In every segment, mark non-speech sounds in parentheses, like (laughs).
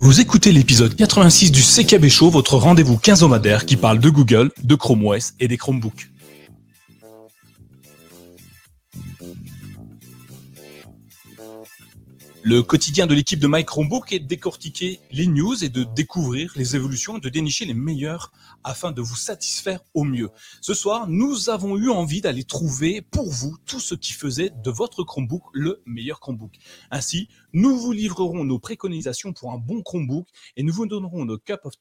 Vous écoutez l'épisode 86 du CKB Show, votre rendez-vous quinzomadaire qui parle de Google, de Chrome OS et des Chromebooks. Le quotidien de l'équipe de Mike Chromebook est de décortiquer les news et de découvrir les évolutions et de dénicher les meilleurs afin de vous satisfaire au mieux. Ce soir, nous avons eu envie d'aller trouver pour vous tout ce qui faisait de votre Chromebook le meilleur Chromebook. Ainsi, nous vous livrerons nos préconisations pour un bon Chromebook et nous vous donnerons nos cup of,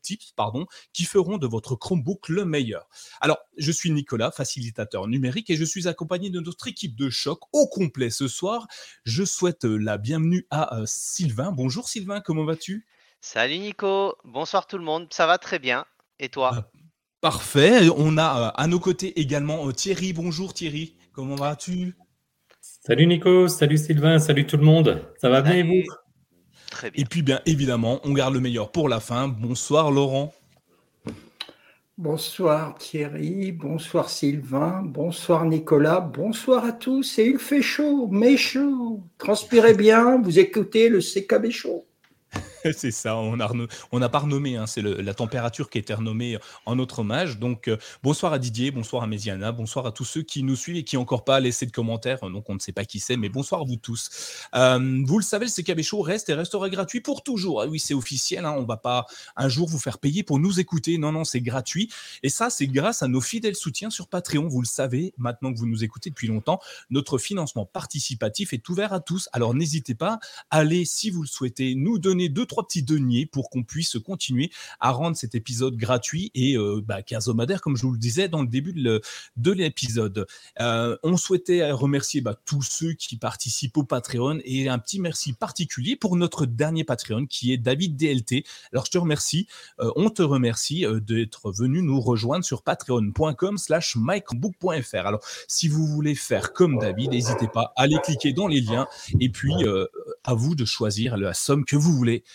tips pardon, qui feront de votre Chromebook le meilleur. Alors, je suis Nicolas, facilitateur numérique et je suis accompagné de notre équipe de choc au complet ce soir. Je souhaite la bienvenue à euh, Sylvain. Bonjour Sylvain, comment vas-tu? Salut Nico, bonsoir tout le monde, ça va très bien. Et toi? Ah, Parfait, on a euh, à nos côtés également euh, Thierry. Bonjour Thierry, comment vas-tu? Salut Nico, salut Sylvain, salut tout le monde. Ça va bien et vous? Très bien. Et puis bien évidemment, on garde le meilleur pour la fin. Bonsoir Laurent. Bonsoir Thierry, bonsoir Sylvain, bonsoir Nicolas, bonsoir à tous. Et il fait chaud, mais chaud. Transpirez bien, vous écoutez le CKB chaud. (laughs) c'est ça, on n'a a pas renommé, hein, c'est la température qui a été renommée en notre hommage. Donc, euh, bonsoir à Didier, bonsoir à Méziana, bonsoir à tous ceux qui nous suivent et qui n'ont encore pas laissé de commentaires. Donc, on ne sait pas qui c'est, mais bonsoir à vous tous. Euh, vous le savez, le CKB Show reste et restera gratuit pour toujours. Ah oui, c'est officiel, hein, on ne va pas un jour vous faire payer pour nous écouter. Non, non, c'est gratuit. Et ça, c'est grâce à nos fidèles soutiens sur Patreon. Vous le savez, maintenant que vous nous écoutez depuis longtemps, notre financement participatif est ouvert à tous. Alors, n'hésitez pas, allez, si vous le souhaitez, nous donner deux, trois petits deniers pour qu'on puisse continuer à rendre cet épisode gratuit et euh, bah, comme je vous le disais dans le début de l'épisode. Euh, on souhaitait remercier bah, tous ceux qui participent au Patreon et un petit merci particulier pour notre dernier Patreon qui est David DLT. Alors je te remercie, euh, on te remercie d'être venu nous rejoindre sur patreon.com slash microbook.fr. Alors si vous voulez faire comme David, n'hésitez pas à aller cliquer dans les liens et puis à vous de choisir la somme que vous voulez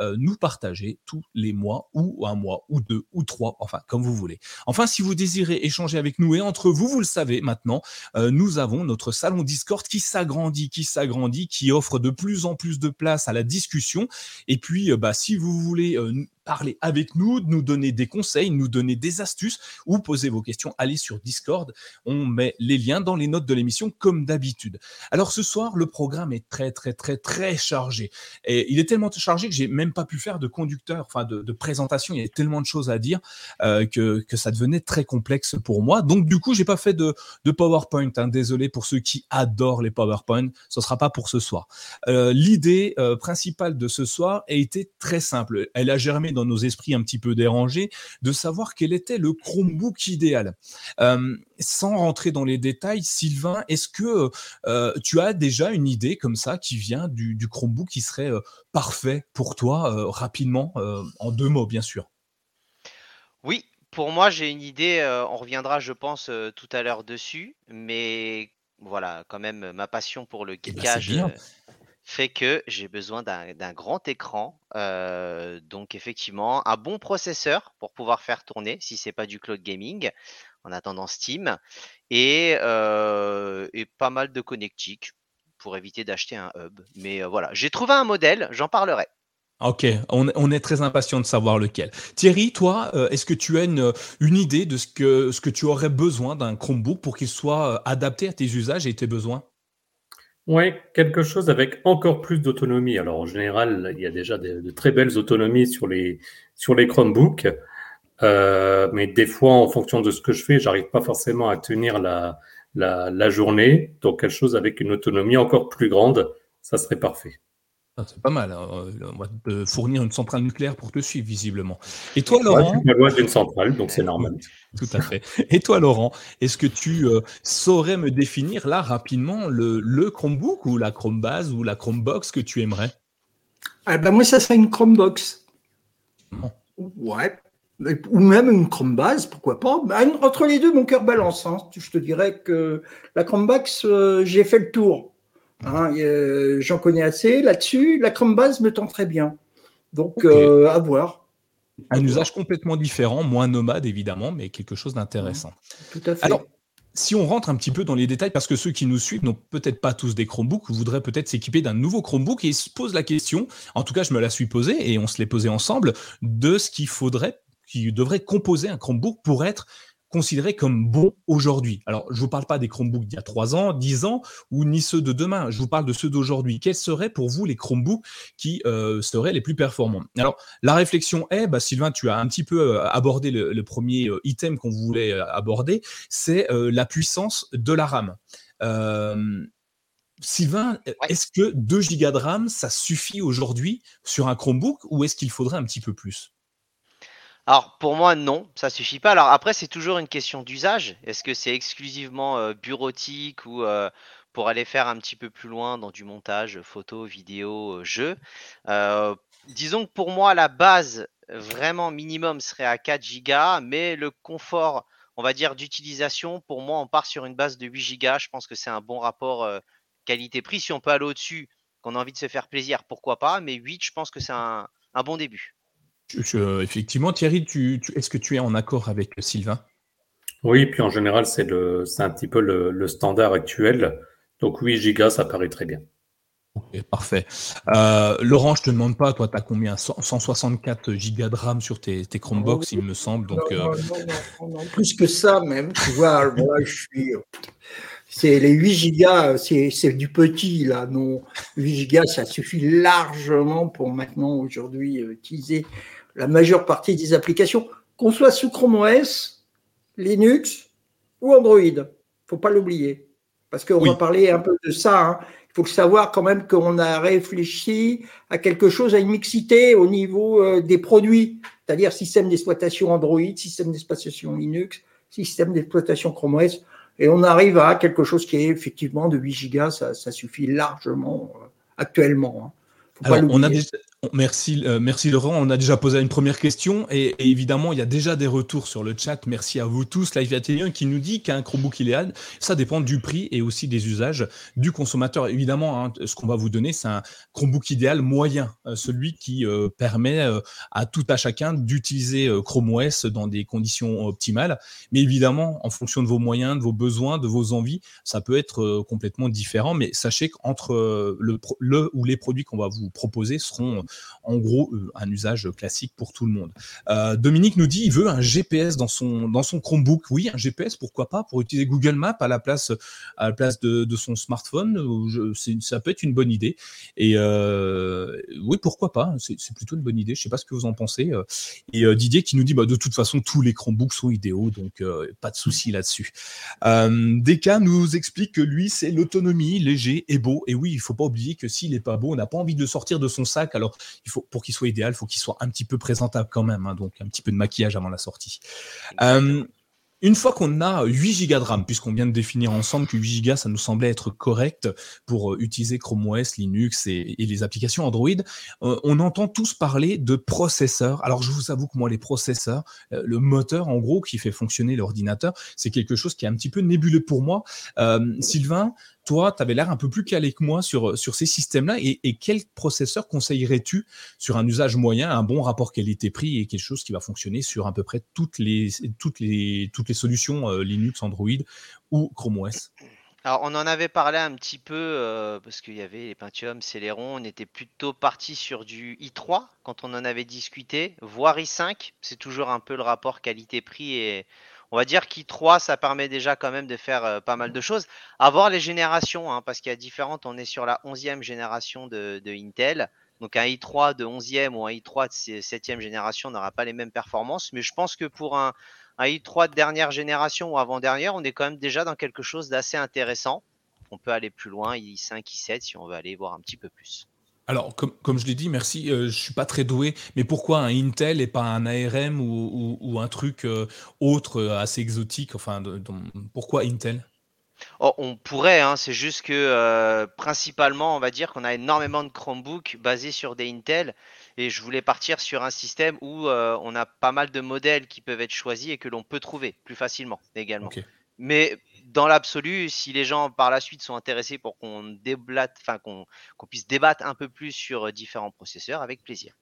euh, nous partager tous les mois ou un mois ou deux ou trois, enfin comme vous voulez. Enfin, si vous désirez échanger avec nous et entre vous, vous le savez maintenant, euh, nous avons notre salon Discord qui s'agrandit, qui s'agrandit, qui offre de plus en plus de place à la discussion. Et puis, euh, bah, si vous voulez parler avec nous, nous donner des conseils, nous donner des astuces ou poser vos questions, allez sur Discord. On met les liens dans les notes de l'émission comme d'habitude. Alors ce soir, le programme est très très très très chargé. Et il est tellement chargé que j'ai même pas pu faire de conducteur, enfin de, présentation. Il y a tellement de choses à dire euh, que, que ça devenait très complexe pour moi. Donc du coup, j'ai pas fait de, de PowerPoint. Hein. Désolé pour ceux qui adorent les PowerPoint. Ce sera pas pour ce soir. Euh, l'idée euh, principale de ce soir a été très simple. Elle a germé dans nos esprits un petit peu dérangés, de savoir quel était le Chromebook idéal. Sans rentrer dans les détails, Sylvain, est-ce que tu as déjà une idée comme ça qui vient du, Chromebook qui serait parfait pour toi rapidement, en deux mots bien sûr Oui, pour moi j'ai une idée, on reviendra je pense tout à l'heure dessus, mais voilà, quand même ma passion pour le eh ben, geekage fait que j'ai besoin d'un grand écran. Euh, donc effectivement, un bon processeur pour pouvoir faire tourner, si c'est pas du cloud gaming, en attendant Steam, et, euh, pas mal de connectiques pour éviter d'acheter un hub. Mais euh, voilà, j'ai trouvé un modèle, j'en parlerai. Ok, on, est très impatient de savoir lequel. Thierry, toi, est-ce que tu as une, une, idée de ce que, ce que tu aurais besoin d'un Chromebook pour qu'il soit adapté à tes usages et tes besoins? Oui, quelque chose avec encore plus d'autonomie. Alors en général, il y a déjà de, très belles autonomies sur les, sur les Chromebooks, euh, mais des fois, en fonction de ce que je fais, j'arrive pas forcément à tenir la, la, la journée. Donc quelque chose avec une autonomie encore plus grande, ça serait parfait. Ah, c'est pas mal. Hein. On va te fournir une centrale nucléaire pour te suivre, visiblement. Et toi, Laurent ouais, d'une centrale, donc c'est normal. (laughs) Tout à fait. Et toi, Laurent, est-ce que tu euh, saurais me définir là rapidement le, le, Chromebook ou la Chromebase ou la Chromebox que tu aimerais? Ah ben Moi, ça serait une Chromebox. Ouais. Ou même une Chromebase, pourquoi pas. Ben, entre les deux, mon cœur balance. Hein. Je te dirais que la Chromebox, euh, j'ai fait le tour. Hein, j'en connais assez là-dessus. La Chromebase me tend très bien. Donc, euh, à voir. Un usage complètement différent, moins nomade évidemment, mais quelque chose d'intéressant. Tout à fait. Alors, si on rentre un petit peu dans les détails, parce que ceux qui nous suivent n'ont peut-être pas tous des Chromebooks, voudraient peut-être s'équiper d'un nouveau Chromebook et se posent la question, en tout cas je me la suis posée et on se l'est posée ensemble, de ce qu'il faudrait, qui devrait composer un Chromebook pour être considérés comme bons aujourd'hui. Alors, je ne vous parle pas des Chromebooks d'il y a 3 ans, 10 ans, ou ni ceux de demain. Je vous parle de ceux d'aujourd'hui. Quels seraient pour vous les Chromebooks qui euh, seraient les plus performants? Alors, la réflexion est, bah, Sylvain, tu as un petit peu euh, abordé le, premier euh, item qu'on voulait aborder, c'est la puissance de la RAM. Sylvain, est-ce que 2 Go de RAM, ça suffit aujourd'hui sur un Chromebook ou est-ce qu'il faudrait un petit peu plus? Alors pour moi non, ça suffit pas. Alors après c'est toujours une question d'usage. Est-ce que c'est exclusivement euh, bureautique ou euh, pour aller faire un petit peu plus loin dans du montage photo, vidéo, euh, jeu? Disons que pour moi la base vraiment minimum serait à 4 Go, mais le confort, on va dire d'utilisation, pour moi on part sur une base de 8 Go. Je pense que c'est un bon rapport qualité-prix. Si on peut aller au-dessus, qu'on a envie de se faire plaisir, pourquoi pas. Mais 8, je pense que c'est un bon début effectivement, Thierry, tu, est-ce que tu es en accord avec Sylvain? Oui, puis en général, c'est, un petit peu le, standard actuel. Donc 8 gigas, ça paraît très bien. Ok, parfait. Euh, Laurent, je te demande pas, toi, tu as combien 164 gigas de RAM sur tes, tes Chromebox, il me semble. Donc, euh, plus que ça, même. Tu vois, moi, je suis. C'est les 8 gigas, c'est, du petit, là. Non, 8 gigas, ça suffit largement pour maintenant, aujourd'hui, euh, utiliser la majeure partie des applications, qu'on soit sous Chrome OS, Linux ou Android. Il ne faut pas l'oublier. Parce qu'on va parler un peu de ça. Hein. Il faut savoir quand même qu'on a réfléchi à quelque chose, à une mixité au niveau euh, des produits, c'est-à-dire système d'exploitation Android, système d'exploitation Linux, système d'exploitation Chrome OS. Et on arrive à quelque chose qui est effectivement de 8 gigas, ça, suffit largement euh, actuellement. Hein. Alors, on a, Merci, euh, merci Laurent. On a déjà posé une première question et, évidemment, il y a déjà des retours sur le chat. Merci à vous tous. Live Atelier qui nous dit qu'un Chromebook idéal, ça dépend du prix et aussi des usages du consommateur. Évidemment, hein, ce qu'on va vous donner, c'est un Chromebook idéal moyen, euh, celui qui euh, permet à tout à chacun d'utiliser Chrome OS dans des conditions optimales. Mais évidemment, en fonction de vos moyens, de vos besoins, de vos envies, ça peut être complètement différent. Mais sachez qu'entre le, le ou les produits qu'on va vous proposer seront en gros euh, un usage classique pour tout le monde. Euh, Dominique nous dit il veut un GPS dans son dans son Chromebook. Oui, un GPS, pourquoi pas pour utiliser Google Maps à la place à la place de, son smartphone. ça peut être une bonne idée. Et euh, oui, pourquoi pas C'est plutôt une bonne idée. Je sais pas ce que vous en pensez. Et Didier qui nous dit bah, de toute façon tous les Chromebooks sont idéaux, donc pas de souci là-dessus. Deka nous explique que lui c'est l'autonomie, léger et beau. Et oui, il faut pas oublier que s'il est pas beau, on n'a pas envie de sortir de son sac. Alors il faut, pour qu'il soit idéal, il faut qu'il soit un petit peu présentable quand même, hein, donc un petit peu de maquillage avant la sortie. Euh, une fois qu'on a 8 Go de RAM, puisqu'on vient de définir ensemble que 8 Go, ça nous semblait être correct pour euh, utiliser Chrome OS, Linux et, les applications Android, euh, on entend tous parler de processeurs. Alors, je vous avoue que moi, les processeurs, le moteur, en gros, qui fait fonctionner l'ordinateur, c'est quelque chose qui est un petit peu nébuleux pour moi. Sylvain, toi, tu avais l'air un peu plus calé que moi sur, sur ces systèmes-là. Et, quel processeur conseillerais-tu sur un usage moyen, un bon rapport qualité-prix et quelque chose qui va fonctionner sur à peu près toutes les, toutes les, toutes les solutions euh, Linux, Android ou Chrome OS alors, on en avait parlé un petit peu euh, parce qu'il y avait les Pentium, Celeron. On était plutôt parti sur du i3 quand on en avait discuté, voire i5. C'est toujours un peu le rapport qualité-prix et on va dire qu'I3, ça permet déjà quand même de faire euh, pas mal de choses. Avoir les générations, hein, parce qu'il y a différentes, on est sur la 11e génération de, Intel. Donc un i3 de 11e ou un i3 de 7e génération n'aura pas les mêmes performances. Mais je pense que pour un, un i3 de dernière génération ou avant-dernière, on est quand même déjà dans quelque chose d'assez intéressant. On peut aller plus loin, i5, i7, si on veut aller voir un petit peu plus. Alors, comme, je l'ai dit, merci, euh, je ne suis pas très doué, mais pourquoi un Intel et pas un ARM ou, un truc euh, autre euh, assez exotique Enfin, pourquoi Intel? Oh, on pourrait, hein, c'est juste que principalement, on va dire qu'on a énormément de Chromebooks basés sur des Intel et je voulais partir sur un système où on a pas mal de modèles qui peuvent être choisis et que l'on peut trouver plus facilement également. Mais dans l'absolu, si les gens par la suite sont intéressés pour qu'on déblate, enfin qu'on puisse débattre un peu plus sur euh, différents processeurs, avec plaisir.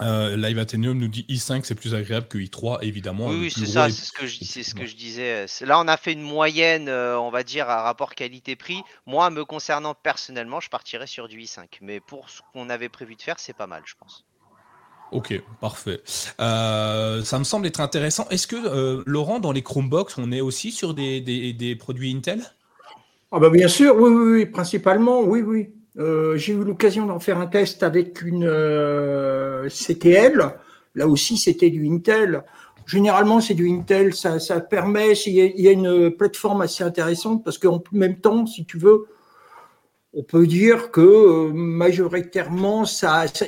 Euh, Live Athenium nous dit i5 c'est plus agréable que i3 évidemment. Oui, c'est ça, c'est ce que je, c'est ce que je disais. Là on a fait une moyenne, euh, on va dire à rapport qualité-prix. Moi me concernant personnellement, je partirais sur du i5, mais pour ce qu'on avait prévu de faire, c'est pas mal, je pense. Ok, parfait. Euh, ça me semble être intéressant. Est-ce que Laurent, dans les Chromebox, on est aussi sur des, des, produits Intel? Ah bah bien sûr, oui, oui, principalement, oui, oui. Euh, j'ai eu l'occasion d'en faire un test avec une euh, CTL. Là aussi, c'était du Intel. Généralement, c'est du Intel. Ça, ça permet, il y, a, une plateforme assez intéressante parce qu'en même temps, si tu veux, on peut dire que euh, majoritairement,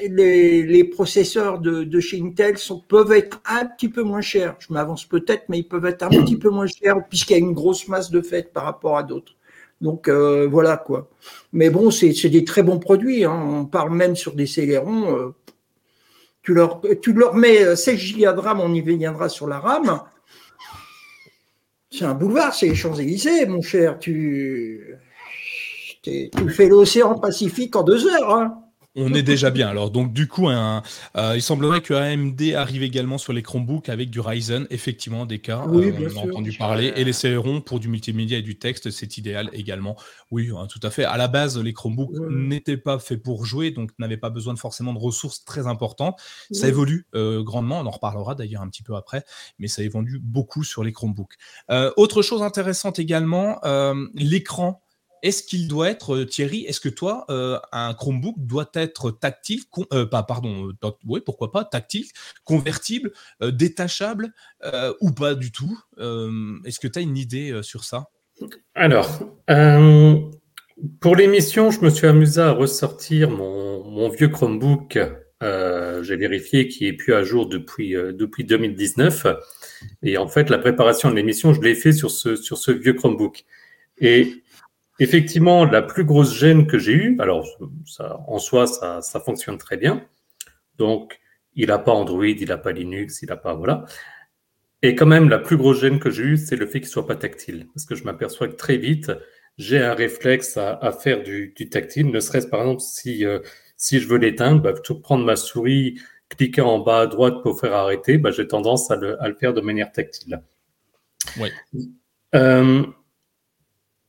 les, processeurs de, chez Intel peuvent être un petit peu moins chers. Je m'avance peut-être, mais ils peuvent être un petit peu moins chers puisqu'il y a une grosse masse de fait par rapport à d'autres. Donc euh, voilà quoi. Mais bon, c'est des très bons produits. Hein. On parle même sur des Celeron. Euh, tu, leur, tu leur mets 16 Go de RAM, on y viendra sur la RAM. C'est un boulevard, c'est les Champs-Élysées, mon cher. Tu, tu fais l'océan Pacifique en deux heures. Hein. On est déjà bien. Alors, donc, du coup, un, euh, il semblerait que AMD arrive également sur les Chromebooks avec du Ryzen, effectivement, des cas. Oui, euh, on a entendu parler. Et les Celeron pour du multimédia et du texte, c'est idéal également. Oui, hein, tout à fait. À la base, les Chromebooks n'étaient pas faits pour jouer, donc n'avaient pas besoin de forcément de ressources très importantes. Ça évolue euh, grandement. On en reparlera d'ailleurs un petit peu après, mais ça évolue beaucoup sur les Chromebooks. autre chose intéressante également, l'écran est-ce qu'il doit être, euh, Thierry, est-ce que toi, euh, un Chromebook doit être tactile, euh, pas, pardon, oui, pourquoi pas, tactile, convertible, détachable ou pas du tout Est-ce que tu as une idée sur ça? Alors, pour l'émission, je me suis amusé à ressortir mon, vieux Chromebook. J'ai vérifié qui est plus à jour depuis, depuis 2019. Et en fait, la préparation de l'émission, je l'ai fait sur ce, sur ce vieux Chromebook. Et Effectivement, la plus grosse gêne que j'ai eue, alors ça, en soi, ça, ça fonctionne très bien. Donc, il n'a pas Android, il n'a pas Linux, il n'a pas. Voilà. Et quand même, la plus grosse gêne que j'ai eue, c'est le fait qu'il ne soit pas tactile. Parce que je m'aperçois que très vite, j'ai un réflexe à, faire du, tactile, ne serait-ce par exemple si, euh, si je veux l'éteindre, bah, plutôt prendre ma souris, cliquer en bas à droite pour faire arrêter, bah, j'ai tendance à le, à le, faire de manière tactile. Oui. Euh,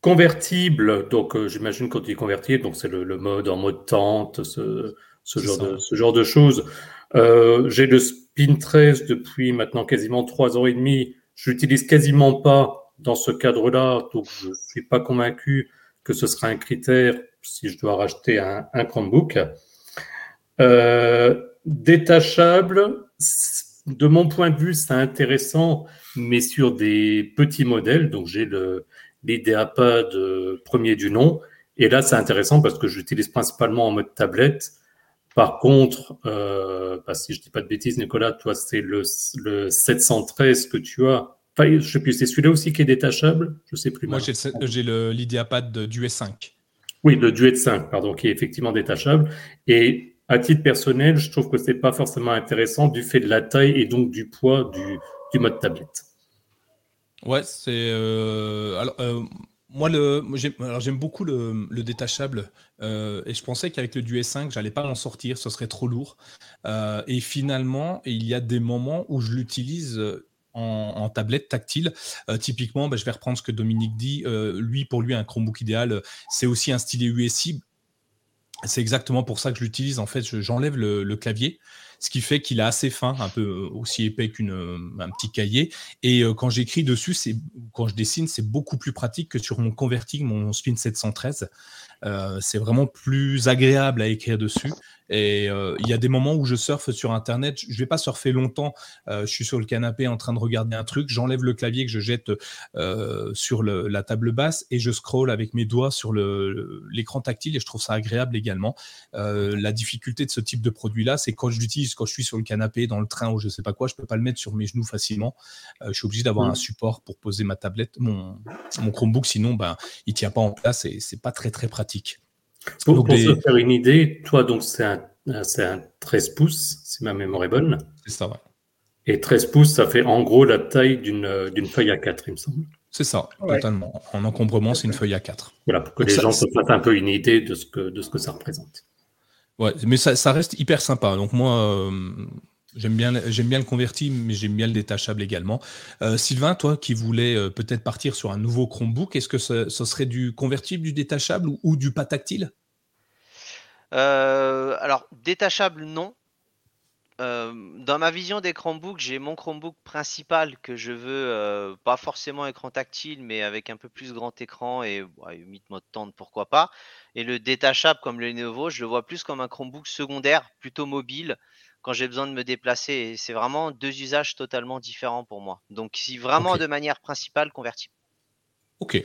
Convertible, donc euh, j'imagine quand tu dis convertible, donc c'est le, mode en mode tente, ce, ce genre, de, ce genre de choses. Euh, J'ai le Spin 13 depuis maintenant quasiment trois ans et demi. Je l'utilise quasiment pas dans ce cadre-là, donc je suis pas convaincu que ce sera un critère si je dois racheter un, un Chromebook. Euh, détachable, de mon point de vue, c'est intéressant, mais sur des petits modèles. Donc j'ai le l'IdeaPad premier du nom. Et là, c'est intéressant parce que j'utilise principalement en mode tablette. Par contre, euh, bah, si je dis pas de bêtises, Nicolas, toi, c'est le, le 713 que tu as. Enfin, je sais plus, c'est celui-là aussi qui est détachable? Je sais plus. Moi, j'ai l'IdeaPad du S5. Oui, le Duet 5, pardon, qui est effectivement détachable. Et à titre personnel, je trouve que c'est pas forcément intéressant du fait de la taille et donc du poids du, du mode tablette. Ouais, c'est. Euh, alors, euh, moi, le, j'aime beaucoup le, détachable euh, et je pensais qu'avec le Duet 5, j'allais pas en sortir, ce serait trop lourd. et finalement, il y a des moments où je l'utilise en, tablette tactile. typiquement, bah, je vais reprendre ce que Dominique dit. lui, pour lui, un Chromebook idéal, c'est aussi un stylet USI. C'est exactement pour ça que je l'utilise. En fait, j'enlève le, clavier ce qui fait qu'il est assez fin, un peu euh, aussi épais qu'un euh, petit cahier. Et euh, quand j'écris dessus, c'est quand je dessine, c'est beaucoup plus pratique que sur mon converting, mon Spin 713. c'est vraiment plus agréable à écrire dessus. Et euh, il y a des moments où je surfe sur Internet, je vais pas surfer longtemps, euh, je suis sur le canapé en train de regarder un truc, j'enlève le clavier que je jette euh, sur la table basse et je scroll avec mes doigts sur l'écran tactile et je trouve ça agréable également. la difficulté de ce type de produit-là, c'est quand je l'utilise, quand je suis sur le canapé, dans le train ou je sais pas quoi, je peux pas le mettre sur mes genoux facilement. je suis obligé d'avoir un support pour poser ma tablette, mon, mon Chromebook, sinon ben, il tient pas en place et c'est pas très très pratique. Pour, se faire une idée, toi, donc c'est un, un 13 pouces, si ma mémoire est bonne. C'est ça, ouais. Et 13 pouces, ça fait en gros la taille d'une feuille A4, il me semble. C'est ça, totalement. En encombrement, c'est une feuille A4. Voilà, pour que les gens se fassent un peu une idée de ce que, de ce que ça représente. Ouais, mais ça, reste hyper sympa. Donc moi, J'aime bien, j'aime bien le converti, mais j'aime bien le détachable également. Euh, Sylvain, toi qui voulais euh, peut-être partir sur un nouveau Chromebook, est-ce que ce, serait du convertible, du détachable ou, du pas tactile euh, Alors, détachable, non. dans ma vision des Chromebooks, j'ai mon Chromebook principal que je veux, pas forcément écran tactile, mais avec un peu plus grand écran et 8 mode tendre, pourquoi pas. Et le détachable comme le Lenovo, je le vois plus comme un Chromebook secondaire, plutôt mobile quand j'ai besoin de me déplacer. C'est vraiment deux usages totalement différents pour moi. Donc, si vraiment de manière principale, convertible. Ok.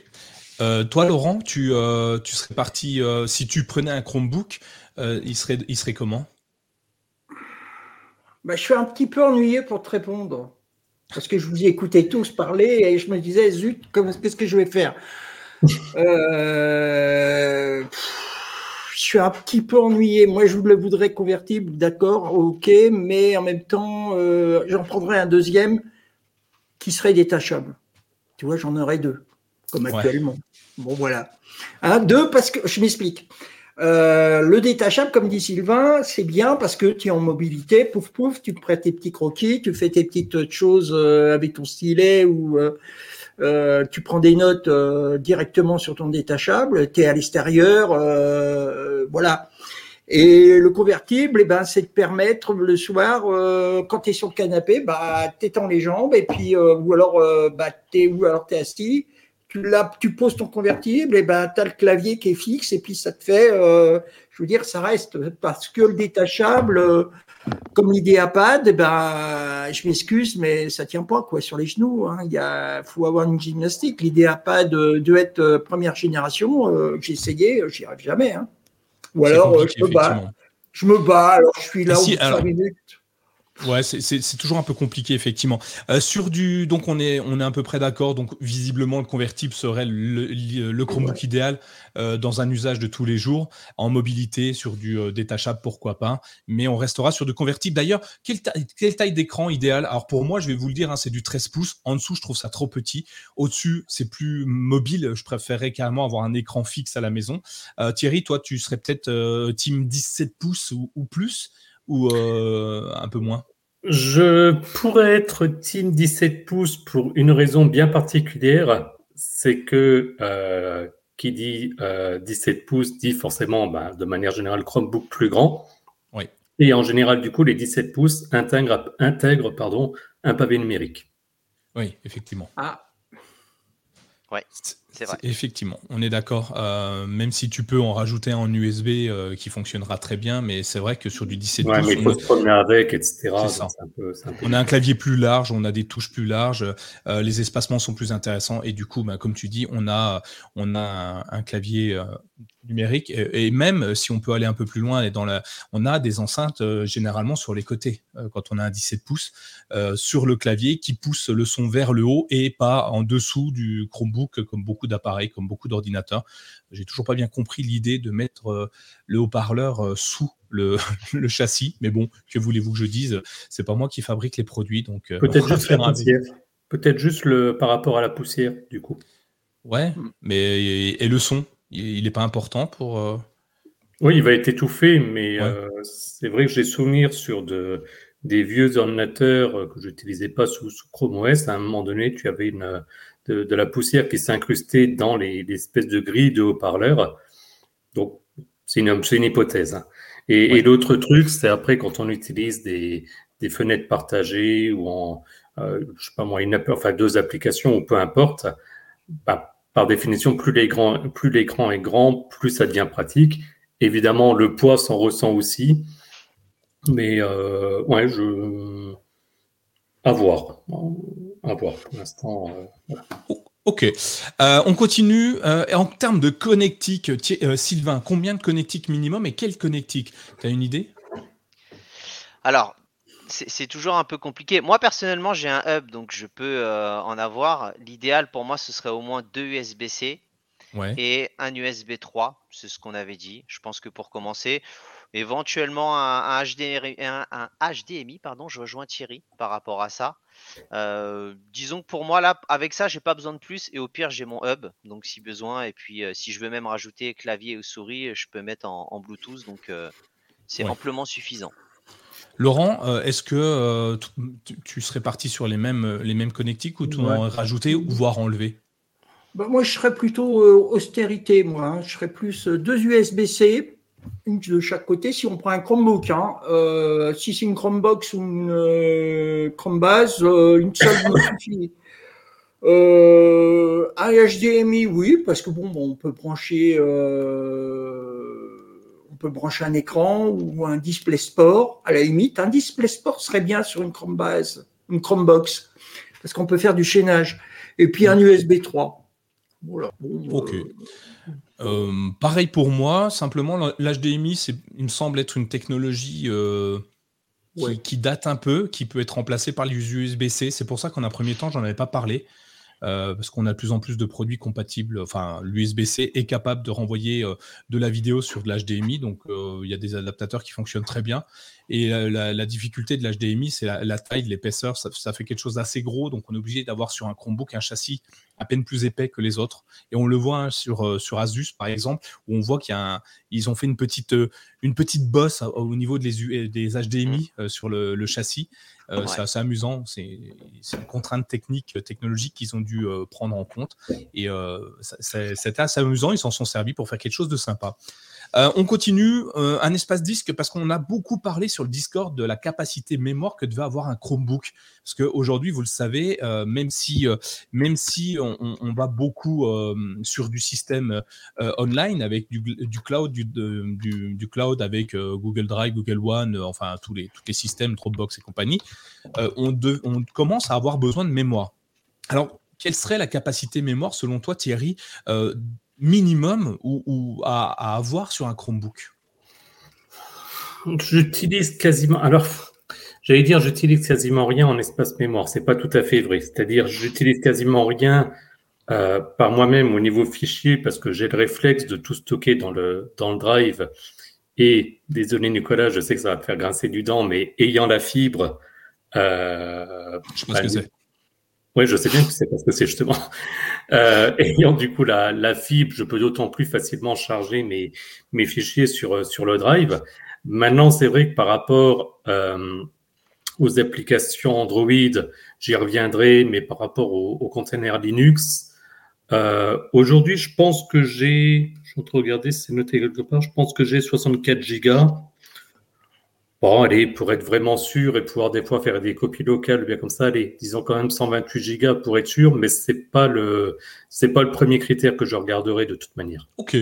Euh, toi, Laurent, tu, euh, tu serais parti, euh, si tu prenais un Chromebook, il, serait, il serait comment? Bah, Je suis un petit peu ennuyé pour te répondre. Parce que je vous ai écouté tous parler et je me disais, zut, qu'est-ce que je vais faire? Je suis un petit peu ennuyé. Moi, je le voudrais convertible, d'accord, ok, mais en même temps, euh, j'en prendrais un deuxième qui serait détachable. Tu vois, j'en aurais deux, comme actuellement. Bon, voilà. Un, deux, parce que je m'explique. Euh, le détachable, comme dit Sylvain, c'est bien parce que tu es en mobilité, pouf pouf, tu te prêtes tes petits croquis, tu fais tes petites choses euh, avec ton stylet ou euh, tu prends des notes euh, directement sur ton détachable, tu es à l'extérieur, euh, voilà. Et le convertible, eh ben, c'est de permettre le soir, quand tu es sur le canapé, bah, t'étends les jambes et puis ou alors bah, t'es ou alors t'es assis, tu, là, tu poses ton convertible et ben tu as le clavier qui est fixe et puis ça te fait, je veux dire, ça reste parce que le détachable, comme l'idéapad, ben, je m'excuse, mais ça tient pas quoi sur les genoux. Hein. Il faut avoir une gymnastique. L'idéapad de être euh, première génération, euh, j'ai essayé, j'y arrive jamais. Hein. Ou alors euh, je me bats. Je me bats, alors je suis là au minutes. Ouais, c'est toujours un peu compliqué effectivement. Euh, sur du, donc on est on est à peu près d'accord. Donc visiblement le convertible serait le, le Chromebook idéal euh, dans un usage de tous les jours, en mobilité, sur du euh, détachable pourquoi pas. Mais on restera sur du convertible. D'ailleurs, quelle, taille, quelle taille d'écran idéal? Alors pour moi, je vais vous le dire, hein, c'est du 13 pouces. En dessous, je trouve ça trop petit. Au-dessus, c'est plus mobile. Je préférerais carrément avoir un écran fixe à la maison. Thierry, toi, tu serais peut-être team 17 pouces ou, ou plus ou euh, un peu moins? Je pourrais être team 17 pouces pour une raison bien particulière, c'est que euh, qui dit 17 euh, pouces dit forcément bah, de manière générale Chromebook plus grand. Oui. Et en général, du coup, les 17 pouces intègrent, intègrent pardon, un pavé numérique. Oui, effectivement. Ah. Ouais. Effectivement, on est d'accord. Euh, même si tu peux en rajouter un en USB euh, qui fonctionnera très bien, mais c'est vrai que sur du 17 ouais, pouces, mais il faut se promener avec, etc. on a un clavier plus large, on a des touches plus larges, euh, les espacements sont plus intéressants et du coup, bah, comme tu dis, on a on a un, clavier numérique et, même si on peut aller un peu plus loin et dans la, on a des enceintes généralement sur les côtés quand on a un 17 pouces sur le clavier qui pousse le son vers le haut et pas en dessous du Chromebook comme beaucoup d'appareils, comme beaucoup d'ordinateurs. J'ai toujours pas bien compris l'idée de mettre euh, le haut-parleur euh, sous (laughs) le, châssis. Mais bon, que voulez-vous que je dise? C'est pas moi qui fabrique les produits, donc euh, peut-être juste la poussière. Peut-être juste le par rapport à la poussière, du coup. Ouais, mais et, le son, il n'est pas important pour. Oui, il va être étouffé, mais c'est vrai que j'ai souvenir sur de, des vieux ordinateurs que je n'utilisais pas sous, sous, Chrome OS. À un moment donné, tu avais une, de, la poussière qui s'incrustait dans les, espèces de grilles de haut-parleurs. Donc, c'est une, une, hypothèse. Hein. Et, l'autre truc, c'est après quand on utilise des, fenêtres partagées ou en, euh, je sais pas moi, une, enfin deux applications ou peu importe, bah, par définition, plus l'écran, plus l'écran est grand, plus ça devient pratique. Évidemment, le poids s'en ressent aussi. Mais euh, ouais, je à voir. À voir pour l'instant. Euh, ok. Euh, on continue. Euh, en termes de connectique, Sylvain, combien de connectiques minimum et quel connectique Tu as une idée? Alors, c'est toujours un peu compliqué. Moi, personnellement, j'ai un hub, donc je peux en avoir. L'idéal pour moi, ce serait au moins deux USB-C et un USB 3. C'est ce qu'on avait dit. Je pense que pour commencer, éventuellement un, HDMI, pardon, je rejoins Thierry par rapport à ça. Euh, disons que pour moi là, avec ça, j'ai pas besoin de plus et au pire j'ai mon hub, donc si besoin. Et puis euh, si je veux même rajouter clavier ou souris, je peux mettre en, Bluetooth, donc euh, C'est amplement suffisant. Laurent, euh, est-ce que euh, tu, serais parti sur les mêmes, les mêmes connectiques ou tu en rajouter ou voire enlever bah, Moi, je serais plutôt austérité, moi. Hein. Je serais plus deux USB-C, une de chaque côté. Si on prend un Chromebook, hein, si c'est une Chromebox ou une Chromebase, une seule (laughs) suffit. Euh, un HDMI, oui, parce que bon, on peut brancher, euh, on peut brancher un écran ou un display sport. À la limite, un display sport serait bien sur une Chromebase, une Chromebox, parce qu'on peut faire du chaînage. Et puis un USB 3. Voilà. ok. Euh, pareil pour moi. Simplement, l'HDMI, il me semble être une technologie. Qui, qui, date un peu, qui peut être remplacée par les USB-C. C'est pour ça qu'en un premier temps, j'en avais pas parlé. Euh, parce qu'on a de plus en plus de produits compatibles. Enfin, l'USB-C est capable de renvoyer euh, de la vidéo sur de l'HDMI, donc euh, il y a des adaptateurs qui fonctionnent très bien. Et la, difficulté de l'HDMI, c'est la, taille, l'épaisseur. Ça, fait quelque chose d'assez gros, donc on est obligé d'avoir sur un Chromebook un châssis à peine plus épais que les autres. Et on le voit hein, sur, sur Asus, par exemple, où on voit qu'ils ont fait une petite, une petite bosse au niveau des, des HDMI mmh. sur le châssis. Euh, c'est assez amusant. C'est une contrainte technique, euh, technologique qu'ils ont dû euh, prendre en compte. Et c'était assez amusant. Ils s'en sont servis pour faire quelque chose de sympa. Euh, on continue euh, un espace disque parce qu'on a beaucoup parlé sur le Discord de la capacité mémoire que devait avoir un Chromebook. Parce qu'aujourd'hui, vous le savez, euh, même si, on, va beaucoup sur du système online avec du, cloud, avec Google Drive, Google One, enfin tous les, tous systèmes, Dropbox et compagnie, on commence à avoir besoin de mémoire. Alors, quelle serait la capacité mémoire selon toi, Thierry, minimum ou, à, avoir sur un Chromebook J'utilise quasiment. Alors, j'allais dire, j'utilise quasiment rien en espace mémoire. C'est pas tout à fait vrai. C'est-à-dire, j'utilise quasiment rien euh, par moi-même au niveau fichier parce que j'ai le réflexe de tout stocker dans le, dans le drive. Et désolé Nicolas, je sais que ça va te faire grincer du dent, mais ayant la fibre, euh, je pense que c'est. Oui, je sais bien que c'est parce que c'est justement. (laughs) Euh, ayant du coup la, la, fibre, je peux d'autant plus facilement charger mes, mes fichiers sur, sur le drive. Maintenant, c'est vrai que par rapport euh, aux applications Android, j'y reviendrai, mais par rapport aux au containers Linux, euh, aujourd'hui, je pense que j'ai, je vais regarder, c'est noté quelque part, je pense que j'ai 64 gigas Bon, allez, pour être vraiment sûr et pouvoir des fois faire des copies locales, bien comme ça, allez, disons quand même 128 gigas pour être sûr, mais c'est pas le, c'est pas le premier critère que je regarderai de toute manière. Ok.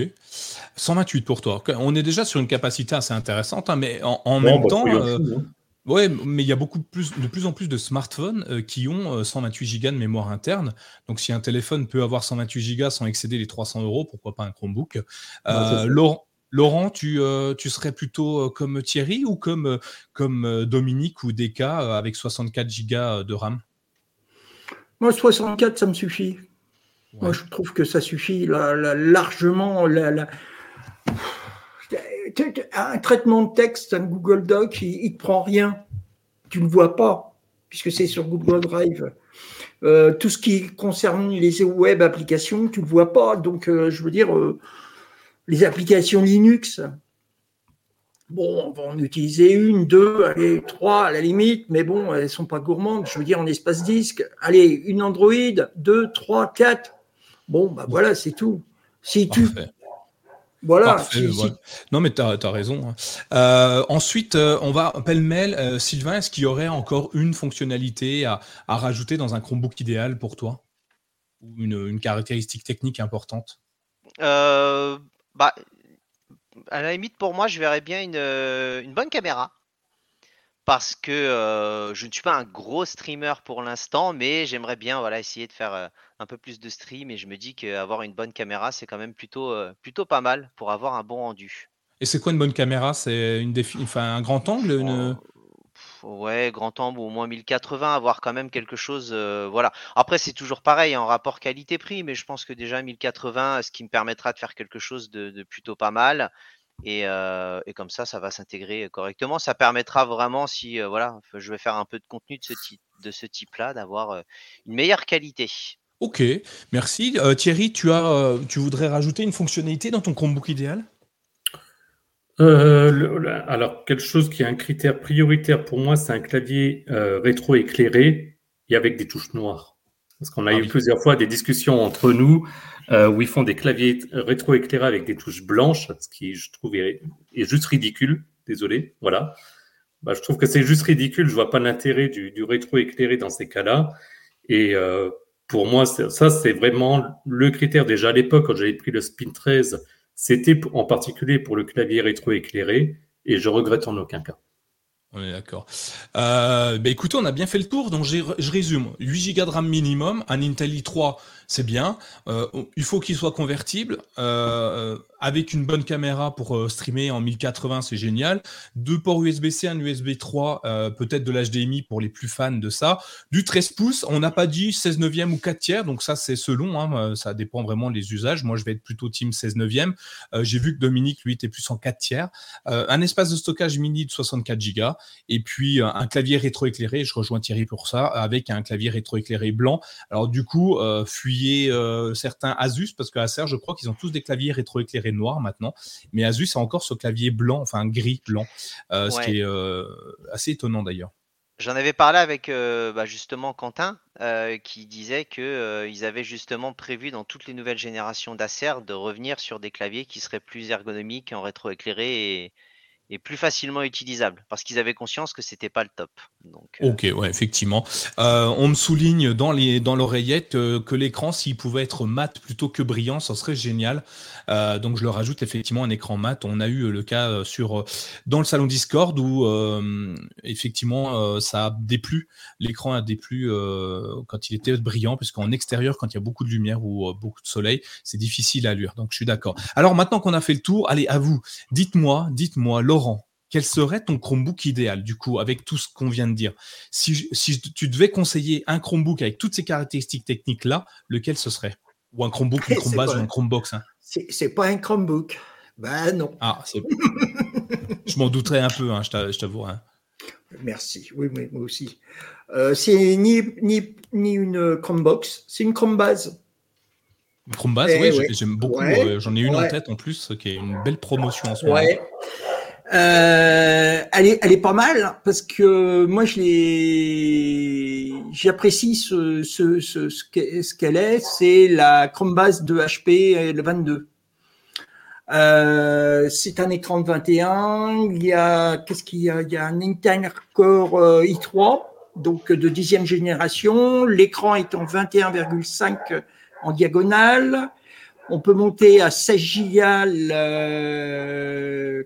128 pour toi. On est déjà sur une capacité assez intéressante, hein, mais en, même bah, temps, euh, hein. ouais, mais il y a beaucoup plus, de plus en plus de smartphones euh, qui ont 128 euh, gigas de mémoire interne. Donc, si un téléphone peut avoir 128 gigas sans excéder les 300 euros, pourquoi pas un Chromebook? Laurent, Laurent, tu, euh, tu serais plutôt euh, comme Thierry ou comme, euh, comme Dominique ou Deka avec 64 Go de RAM? Moi, 64, ça me suffit. Moi, je trouve que ça suffit largement. un traitement de texte, un Google Doc, il ne te prend rien. Tu ne le vois pas, puisque c'est sur Google Drive. tout ce qui concerne les web applications, tu ne le vois pas. Donc, je veux dire, les applications Linux, bon, on va en utiliser une, deux, allez, trois à la limite, mais bon, elles ne sont pas gourmandes. Je veux dire, en espace disque, allez, une Android, deux, trois, quatre. Bon, bah voilà, c'est tout. Si tu. Voilà. Non, mais tu as, raison. Hein. Euh, ensuite, euh, on va pêle-mêle. Euh, Sylvain, est-ce qu'il y aurait encore une fonctionnalité à, rajouter dans un Chromebook idéal pour toi? Ou une, une caractéristique technique importante? Bah, à la limite, pour moi, je verrais bien une, euh, bonne caméra. Parce que euh, je ne suis pas un gros streamer pour l'instant, mais j'aimerais bien voilà, essayer de faire euh, un peu plus de stream. Et je me dis qu'avoir une bonne caméra, c'est quand même plutôt, plutôt pas mal pour avoir un bon rendu. Et c'est quoi une bonne caméra? C'est une enfin, un grand angle une... Ouais, grand angle au moins 1080, avoir quand même quelque chose. Euh, voilà. Après, c'est toujours pareil en rapport qualité-prix, mais je pense que déjà 1080, ce qui me permettra de faire quelque chose de, plutôt pas mal. Euh, et, comme ça, ça va s'intégrer correctement. Ça permettra vraiment, si euh, voilà, je vais faire un peu de contenu de ce type, de ce type-là, d'avoir une meilleure qualité. Ok, merci. Thierry, tu, as, tu voudrais rajouter une fonctionnalité dans ton Chromebook idéal? Euh, Alors, quelque chose qui est un critère prioritaire pour moi, c'est un clavier euh, rétro-éclairé et avec des touches noires. Parce qu'on a ah eu plusieurs fois des discussions entre nous où ils font des claviers rétro-éclairés avec des touches blanches, ce qui, je trouve, est, juste ridicule. Désolé, voilà. Bah, je trouve que c'est juste ridicule. Je vois pas l'intérêt du, du rétro-éclairé dans ces cas-là. Et pour moi, ça, c'est vraiment le critère. Déjà à l'époque, quand j'avais pris le Spin 13, c'était en particulier pour le clavier rétro-éclairé, et je regrette en aucun cas. On est d'accord. Euh, bah écoutez, on a bien fait le tour, donc je résume. 8 Go de RAM minimum, un Intel i3, c'est bien. Euh, il faut qu'il soit convertible. Euh, avec une bonne caméra pour euh, streamer en 1080, c'est génial. Deux ports USB-C, un USB 3, euh, peut-être de l'HDMI pour les plus fans de ça. Du 13 pouces, on n'a pas dit 16 neuvième ou 4 tiers, donc ça c'est selon, hein, ça dépend vraiment des usages. Moi je vais être plutôt team 16 neuvième. J'ai vu que Dominique lui était plus en 4 tiers. un espace de stockage mini de 64 Go et puis un clavier rétroéclairé, je rejoins Thierry pour ça, avec un clavier rétroéclairé blanc. Alors du coup, fuyez certains Asus parce que Acer, je crois qu'ils ont tous des claviers rétroéclairés noir maintenant. Mais Asus a encore ce clavier blanc, enfin gris blanc, euh, ce qui est euh, assez étonnant d'ailleurs. J'en avais parlé avec euh, bah, justement Quentin qui disait qu'ils avaient justement prévu dans toutes les nouvelles générations d'Acer de revenir sur des claviers qui seraient plus ergonomiques en rétroéclairé et, et plus facilement utilisable parce qu'ils avaient conscience que c'était pas le top. Donc, euh, Ok, ouais, effectivement. Euh, on me souligne dans les dans l'oreillette euh, que l'écran, s'il pouvait être mat plutôt que brillant, ça serait génial. donc je le rajoute effectivement un écran mat. On a eu le cas sur dans le salon Discord où effectivement ça a déplu. L'écran a déplu quand il était brillant, puisqu'en extérieur, quand il y a beaucoup de lumière ou beaucoup de soleil, c'est difficile à lire. Donc je suis d'accord. Alors maintenant qu'on a fait le tour, allez à vous. Dites-moi, dites-moi. Laurent, quel serait ton Chromebook idéal, du coup, avec tout ce qu'on vient de dire? Si, tu devais conseiller un Chromebook avec toutes ces caractéristiques techniques-là, lequel ce serait? Ou un Chromebook, une (laughs) Chromebase ou un Chromebox hein? C'est pas un Chromebook. Ben non. Ah, (laughs) je m'en douterais un peu, hein, je t'avoue. Hein. Merci, oui, moi aussi. Euh, c'est ni, ni, ni, une Chromebox, c'est une Chromebase. Chromebase, eh oui, j'aime beaucoup. Euh, j'en ai une en tête en plus, qui est une belle promotion en ce moment. Euh, elle, est, elle est pas mal parce que moi je l'ai, j'apprécie ce, ce, ce, ce qu'elle est, c'est la Chromebase de HP le 22. Euh, c'est un écran de 21. Il y a qu'est-ce qu'il y a? Il y a un Intel Core euh, i3, donc de dixième génération. L'écran est en 21,5 en diagonale. On peut monter à 16 gigas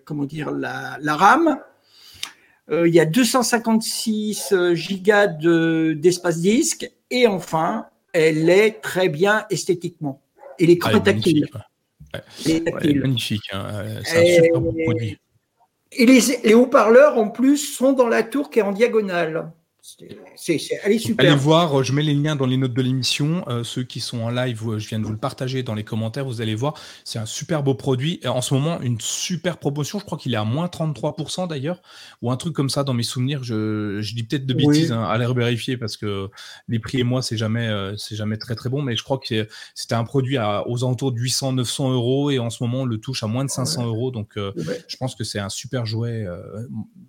comment dire, la, RAM. Euh, il y a 256 gigas d'espace disque. Et enfin, elle est très bien esthétiquement. Et l'écran est tactile. magnifique. Hein. C'est un super produit. Et les, les haut-parleurs, en plus, sont dans la tour qui est en diagonale. Super. Allez voir, je mets les liens dans les notes de l'émission. Euh, ceux qui sont en live, je viens de vous le partager dans les commentaires. Vous allez voir, c'est un super beau produit. En ce moment, une super promotion. Je crois qu'il est à moins 33% d'ailleurs, ou un truc comme ça dans mes souvenirs. Je, dis peut-être de bêtises, hein, à l'air vérifier parce que les prix et moi, c'est jamais, euh, c'est jamais très très bon. Mais je crois que c'était un produit à, aux alentours de 800, 900 euros et en ce moment, on le touche à moins de 500 euros. Donc, euh, je pense que c'est un super jouet.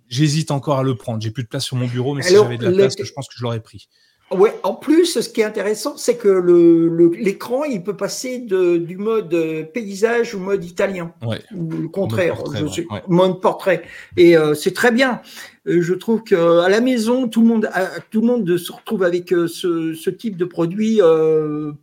J'hésite encore à le prendre. J'ai plus de place sur mon bureau, mais si j'avais de la place, je pense que je l'aurais pris. Ouais, en plus, ce qui est intéressant, c'est que l'écran, il peut passer du mode paysage au mode italien. Ou le contraire, mode portrait. Et euh, c'est très bien. Euh, je trouve qu'à la maison, tout le monde, tout le monde se retrouve avec euh, ce, ce type de produit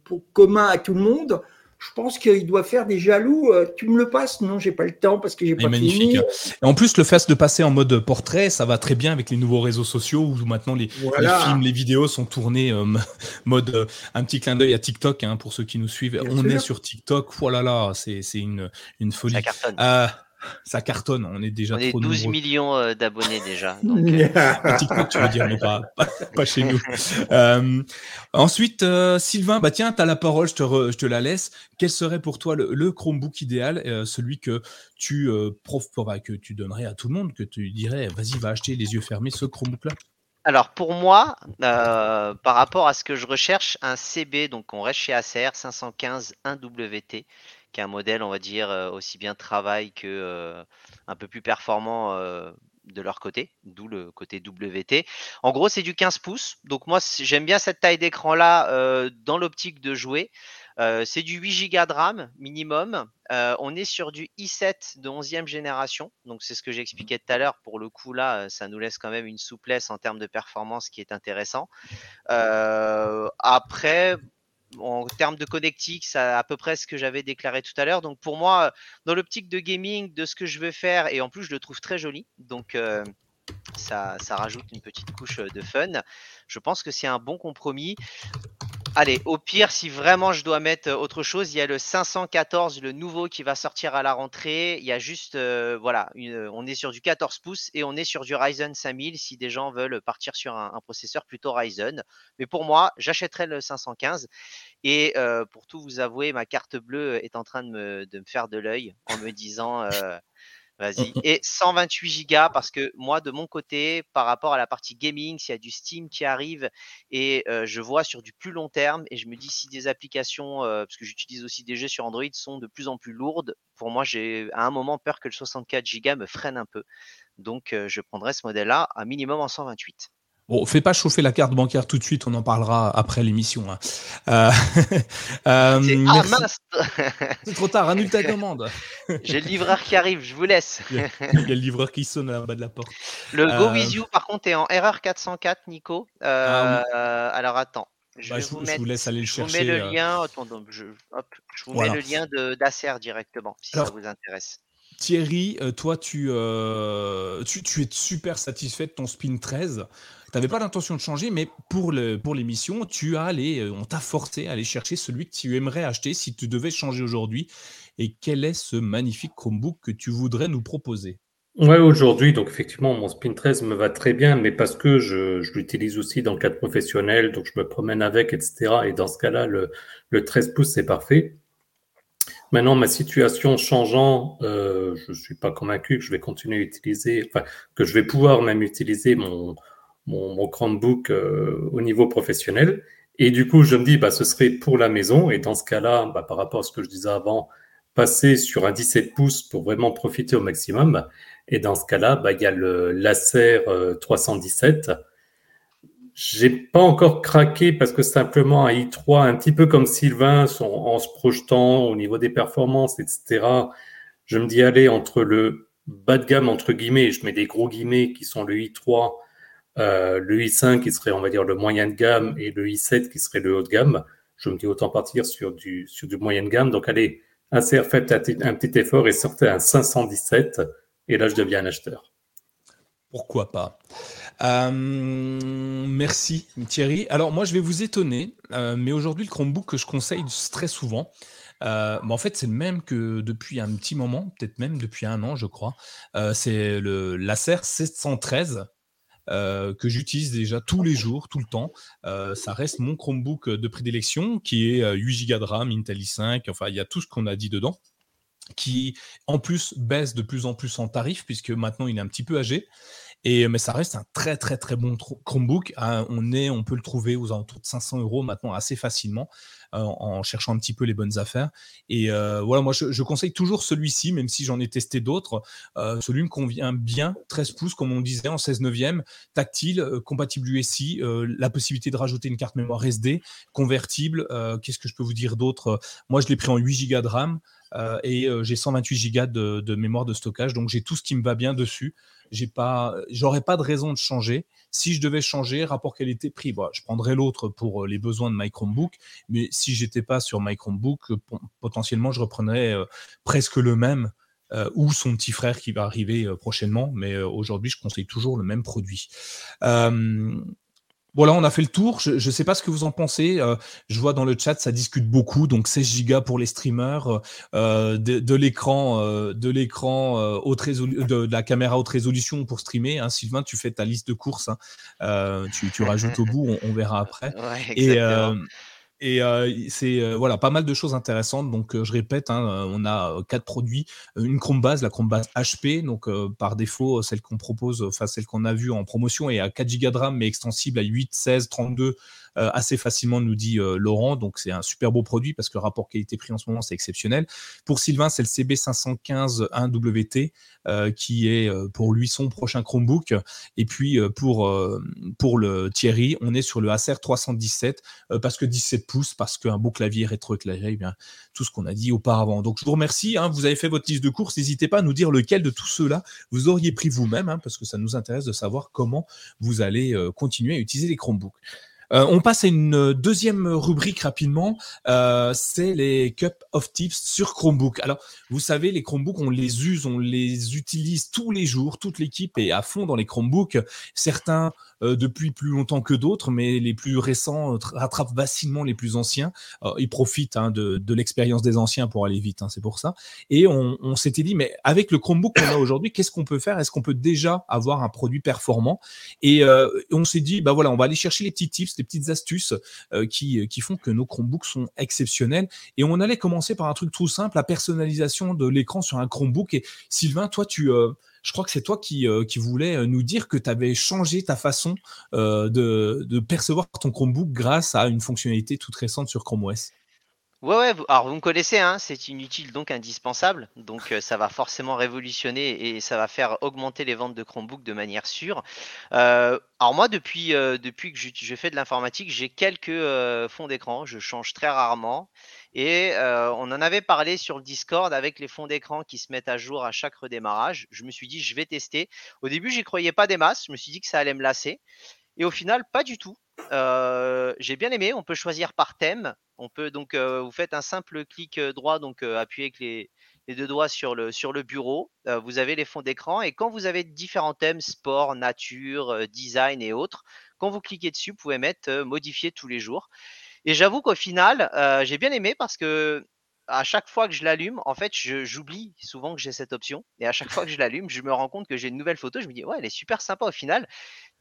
pour commun à tout le monde je pense qu'il doit faire des jaloux. Euh, tu me le passes? Non, j'ai pas le temps parce que j'ai pas magnifique. fini. Et en plus, le fait de passer en mode portrait, ça va très bien avec les nouveaux réseaux sociaux où maintenant les, films, les vidéos sont tournés euh, (laughs) mode euh, un petit clin d'œil à TikTok hein, pour ceux qui nous suivent. On est sur TikTok. Voilà, là, c'est une, une folie. Ça cartonne ça cartonne. On est déjà on est 12 millions euh, d'abonnés déjà. (laughs) Euh. (laughs) TikTok, tu veux dire, mais pas, pas, chez nous. Euh, ensuite, Sylvain, bah tiens, tu as la parole, je te, je te la laisse. Quel serait pour toi le, Chromebook idéal, celui que tu, prof, bah, que tu donnerais à tout le monde, que tu dirais, vas-y, va acheter les yeux fermés ce Chromebook-là? Alors pour moi, par rapport à ce que je recherche, un CB, donc on reste chez ACR 515 1WT, un modèle, on va dire, aussi bien travail que un peu plus performant de leur côté, d'où le côté WT. En gros, c'est du 15 pouces. Donc moi, j'aime bien cette taille d'écran-là dans l'optique de jouer. c'est du 8 Go de RAM minimum. on est sur du i7 de 11e génération. Donc c'est ce que j'expliquais tout à l'heure. Pour le coup, là, ça nous laisse quand même une souplesse en termes de performance qui est intéressant. après, en termes de connectique, c'est à peu près ce que j'avais déclaré tout à l'heure. Donc pour moi, dans l'optique de gaming, de ce que je veux faire, et en plus je le trouve très joli, donc euh, ça, ça, rajoute une petite couche de fun. Je pense que c'est un bon compromis. Allez, au pire, si vraiment je dois mettre autre chose, il y a le 514, le nouveau qui va sortir à la rentrée. Il y a juste, euh, voilà, on est sur du 14 pouces et on est sur du Ryzen 5000 si des gens veulent partir sur un, processeur plutôt Ryzen. Mais pour moi, j'achèterai le 515. Et euh, pour tout vous avouer, ma carte bleue est en train de me, faire de l'œil en me disant. Euh, Vas-y. (laughs) Et 128 Go parce que moi, de mon côté, par rapport à la partie gaming, s'il y a du Steam qui arrive et je vois sur du plus long terme et je me dis si des applications, parce que j'utilise aussi des jeux sur Android, sont de plus en plus lourdes, pour moi, j'ai à un moment peur que le 64 Go me freine un peu. Donc, je prendrai ce modèle-là à minimum en 128. Bon, fais pas chauffer la carte bancaire tout de suite, on en parlera après l'émission. Hein. Euh, (laughs) euh, ah (laughs) C'est trop tard, annule ta commande. (laughs) J'ai le livreur qui arrive, je vous laisse. Il y, a, le livreur qui sonne à bas de la porte. Le Go euh, par contre, est en erreur 404, Nico. Ah alors attends. Je, bah, vous, laisse aller le chercher. Je vous mets le lien, je, vous mets le lien d'Acer directement, si ça vous intéresse. Thierry, toi, tu, tu, tu, es super satisfait de ton Spin 13 tu n'avais pas l'intention de changer, mais pour l'émission, pour tu as euh, on t'a forcé à aller chercher celui que tu aimerais acheter si tu devais changer aujourd'hui. Et quel est ce magnifique Chromebook que tu voudrais nous proposer? Ouais, aujourd'hui, donc effectivement, mon Spin 13 me va très bien, mais parce que je, l'utilise aussi dans le cadre professionnel, donc je me promène avec, etc. Et dans ce cas-là, le, 13 pouces, c'est parfait. Maintenant, ma situation changeant, euh, je ne suis pas convaincu que je vais continuer à utiliser, enfin, que je vais pouvoir même utiliser mon, mon, Chromebook euh, au niveau professionnel. Et du coup, je me dis, bah, ce serait pour la maison. Et dans ce cas-là, bah, par rapport à ce que je disais avant, passer sur un 17 pouces pour vraiment profiter au maximum. Et dans ce cas-là, bah, il y a le Laser 317. J'ai pas encore craqué parce que simplement un i3, un petit peu comme Sylvain, en se projetant au niveau des performances, etc. Je me dis, allez, entre le bas de gamme, entre guillemets, je mets des gros guillemets qui sont le i3 euh, le i5 qui serait, on va dire, le moyen de gamme et le i7 qui serait le haut de gamme. Je me dis autant partir sur du, sur du moyen de gamme. Donc, allez, faites un, petit effort et sortez un 517 et là, je deviens un acheteur. Pourquoi pas? Euh, Merci Thierry. Alors moi je vais vous étonner, euh, mais aujourd'hui le Chromebook que je conseille très souvent, en fait c'est le même que depuis un petit moment, peut-être même depuis un an je crois, c'est le l'Acer 713 euh, que j'utilise déjà tous les jours, tout le temps. Euh, ça reste mon Chromebook de prédilection qui est 8 Go de RAM, Intel i5, enfin il y a tout ce qu'on a dit dedans qui en plus baisse de plus en plus en tarif puisque maintenant il est un petit peu âgé et, mais ça reste un très très très bon Chromebook. Hein, on, est, on peut le trouver aux alentours de 500 euros maintenant assez facilement euh, en cherchant un petit peu les bonnes affaires. Et euh, voilà, moi je, conseille toujours celui-ci, même si j'en ai testé d'autres. Euh, celui me convient bien, 13 pouces comme on disait, en 16 neuvième, tactile, compatible USI, la possibilité de rajouter une carte mémoire SD, convertible. Qu'est-ce que je peux vous dire d'autre? Moi je l'ai pris en 8 Go de RAM. Et j'ai 128 Go de, mémoire de stockage, donc j'ai tout ce qui me va bien dessus j'ai pas, j'aurais pas de raison de changer. Si je devais changer, rapport qualité-prix, bah, je prendrais l'autre pour euh, les besoins de my Chromebook. Mais si j'étais pas sur my Chromebook, potentiellement, je reprendrais euh, presque le même. Euh, ou son petit frère qui va arriver prochainement, mais aujourd'hui je conseille toujours le même produit. Voilà, on a fait le tour. Je ne sais pas ce que vous en pensez. Euh, je vois dans le chat, ça discute beaucoup. Donc 16 Go pour les streamers, euh, de, l'écran, de l'écran euh, haute de, la caméra haute résolution pour streamer. Hein. Sylvain, tu fais ta liste de courses. Hein. Tu, rajoutes au bout, on, verra après. (laughs) et Et c'est voilà pas mal de choses intéressantes. Donc je répète, hein, on a quatre produits, une Chromebase, la Chromebase HP, donc par défaut celle qu'on propose, enfin celle qu'on a vue en promotion est à 4 Go de RAM mais extensible à 8, 16, 32 euh, assez facilement, nous dit euh, Laurent. Donc c'est un super beau produit parce que le rapport qualité-prix en ce moment, c'est exceptionnel. Pour Sylvain, c'est le CB515 1WT euh, qui est pour lui son prochain Chromebook. Et puis pour, pour le Thierry, on est sur le Acer 317 parce que 17 pouces, parce qu'un beau clavier rétroéclairé, eh bien tout ce qu'on a dit auparavant. Donc je vous remercie. Hein. vous avez fait votre liste de courses. N'hésitez pas à nous dire lequel de tous ceux-là vous auriez pris vous-même, hein, parce que ça nous intéresse de savoir comment vous allez continuer à utiliser les Chromebooks. Euh, on passe à une euh, deuxième rubrique rapidement, euh, c'est les Cup of Tips sur Chromebook. Alors, vous savez, les Chromebooks, on les use, on les utilise tous les jours, toute l'équipe est à fond dans les Chromebooks. Certains depuis plus longtemps que d'autres, mais les plus récents euh, rattrapent facilement les plus anciens. Euh, ils profitent hein, de, l'expérience des anciens pour aller vite, hein, c'est pour ça. Et on, s'était dit, mais avec le Chromebook qu'on a (coughs) aujourd'hui, qu'est-ce qu'on peut faire? Est-ce qu'on peut déjà avoir un produit performant? Et on s'est dit, bah voilà, on va aller chercher les petits tips, les petites astuces qui, qui font que nos Chromebooks sont exceptionnels. Et on allait commencer par un truc tout simple, la personnalisation de l'écran sur un Chromebook. Et Sylvain, toi, tu je crois que c'est toi qui, euh, voulais euh, nous dire que tu avais changé ta façon euh, de, percevoir ton Chromebook grâce à une fonctionnalité toute récente sur Chrome OS. Ouais, ouais, alors vous me connaissez, hein, c'est inutile donc indispensable. Donc ça va forcément révolutionner et ça va faire augmenter les ventes de Chromebook de manière sûre. alors moi, depuis, depuis que je, fais de l'informatique, j'ai quelques fonds d'écran. Je change très rarement. Et on en avait parlé sur le Discord avec les fonds d'écran qui se mettent à jour à chaque redémarrage. Je me suis dit, je vais tester. Au début, j'y croyais pas des masses. Je me suis dit que ça allait me lasser. Et au final, pas du tout. J'ai bien aimé. On peut choisir par thème. On peut donc, vous faites un simple clic droit, donc appuyez avec les, deux doigts sur le, sur le bureau. vous avez les fonds d'écran. Et quand vous avez différents thèmes, sport, nature, design et autres, quand vous cliquez dessus, vous pouvez mettre modifier tous les jours. Et j'avoue qu'au final, j'ai bien aimé parce que à chaque fois que je l'allume, en fait, j'oublie souvent que j'ai cette option. Et à chaque fois que je l'allume, je me rends compte que j'ai une nouvelle photo. Je me dis, ouais, elle est super sympa au final.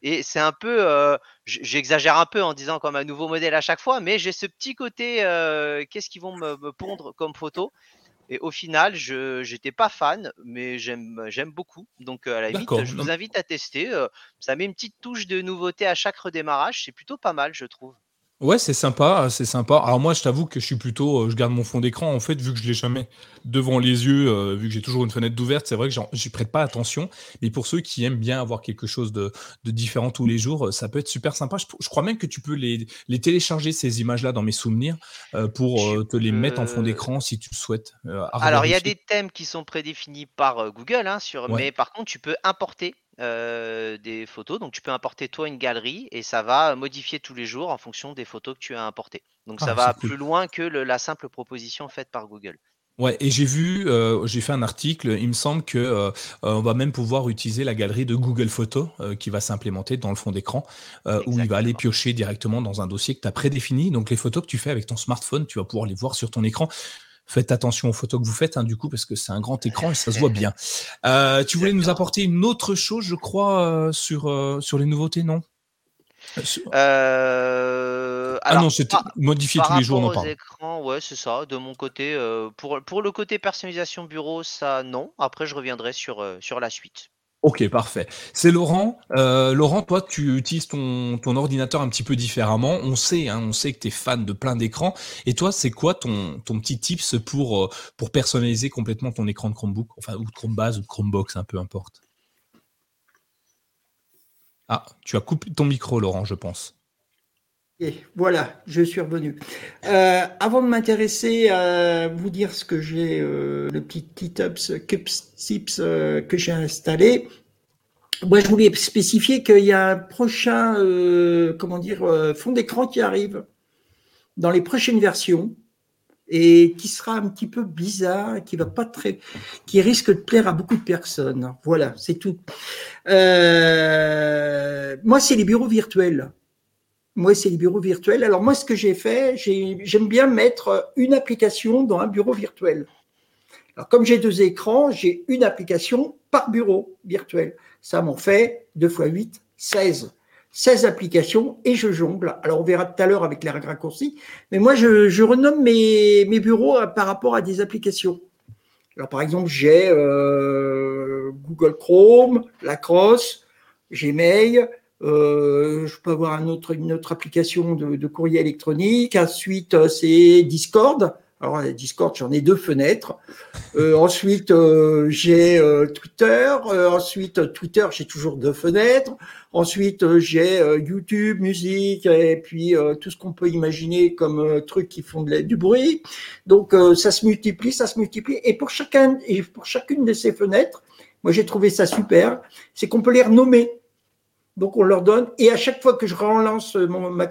Et c'est un peu, euh, j'exagère un peu en disant comme un nouveau modèle à chaque fois, mais j'ai ce petit côté, euh, qu'est-ce qu'ils vont me, pondre comme photo et au final, je n'étais pas fan, mais j'aime beaucoup. Donc à la limite, je vous invite à tester. ça met une petite touche de nouveauté à chaque redémarrage. C'est plutôt pas mal, je trouve. Ouais, c'est sympa, c'est sympa. Alors moi, je t'avoue que je suis plutôt, euh, je garde mon fond d'écran en fait, vu que je l'ai jamais devant les yeux, euh, vu que j'ai toujours une fenêtre d'ouverte, c'est vrai que j'y prête pas attention. Mais pour ceux qui aiment bien avoir quelque chose de, différent tous les jours, euh, ça peut être super sympa. Je, crois même que tu peux les, les télécharger ces images-là dans mes souvenirs pour te les mettre en fond d'écran si tu le souhaites. Alors il y a des thèmes qui sont prédéfinis par Google, hein, sur, mais par contre tu peux importer euh, des photos. Donc tu peux importer toi une galerie et ça va modifier tous les jours en fonction des photos que tu as importées. Donc ça ah, va plus loin que la simple proposition faite par Google. Ouais, et j'ai vu, euh, j'ai fait un article, il me semble que euh, on va même pouvoir utiliser la galerie de Google Photos qui va s'implémenter dans le fond d'écran, où il va aller piocher directement dans un dossier que tu as prédéfini. Donc les photos que tu fais avec ton smartphone, tu vas pouvoir les voir sur ton écran. Faites attention aux photos que vous faites, hein, du coup, parce que c'est un grand écran et ça se voit bien. (laughs) Euh, tu voulais nous apporter une autre chose, je crois, euh, sur, euh, sur les nouveautés, non? Ah non, c'est modifié tous les jours, on en parle. écrans, ouais, c'est ça. De mon côté, pour, pour le côté personnalisation bureau, ça non. Après, je reviendrai sur, sur la suite. Ok, parfait. C'est Laurent. Euh, Laurent, toi, tu utilises ton, ordinateur un petit peu différemment. On sait, hein, on sait que tu es fan de plein d'écrans. Et toi, c'est quoi ton, petit tips pour, euh, pour personnaliser complètement ton écran de Chromebook, enfin, ou de Chromebase ou de Chromebox, un peu importe? Ah, tu as coupé ton micro, Laurent, je pense. Voilà, je suis revenu. Euh, avant de m'intéresser à vous dire ce que j'ai, euh, le petit Tips Tips euh, que j'ai installé, moi je voulais spécifier qu'il y a un prochain, comment dire, fond d'écran qui arrive dans les prochaines versions et qui sera un petit peu bizarre, qui va pas très, qui risque de plaire à beaucoup de personnes. Voilà, c'est tout. moi, c'est les bureaux virtuels. Moi, c'est les bureaux virtuels. Alors moi, ce que j'ai fait, j'aime bien mettre une application dans un bureau virtuel. Alors comme j'ai deux écrans, j'ai une application par bureau virtuel. Ça m'en fait 2 fois 8, 16. 16 applications et je jongle. Alors on verra tout à l'heure avec les raccourcis, mais moi je, renomme mes, bureaux par rapport à des applications. Alors par exemple j'ai euh, Google Chrome, Lacrosse, Gmail, euh, je peux avoir un autre, une autre application de, de courrier électronique. Ensuite, euh, c'est Discord. Alors, Discord, j'en ai deux fenêtres. Euh, (laughs) ensuite, euh, j'ai euh, Twitter. ensuite, Twitter, j'ai toujours deux fenêtres. Ensuite, j'ai YouTube, musique, et puis tout ce qu'on peut imaginer comme trucs qui font de, du bruit. Donc, ça se multiplie, ça se multiplie. Et pour chacun, et pour chacune de ces fenêtres, moi, j'ai trouvé ça super. C'est qu'on peut les renommer. Donc, on leur donne. Et à chaque fois que je relance mon, ma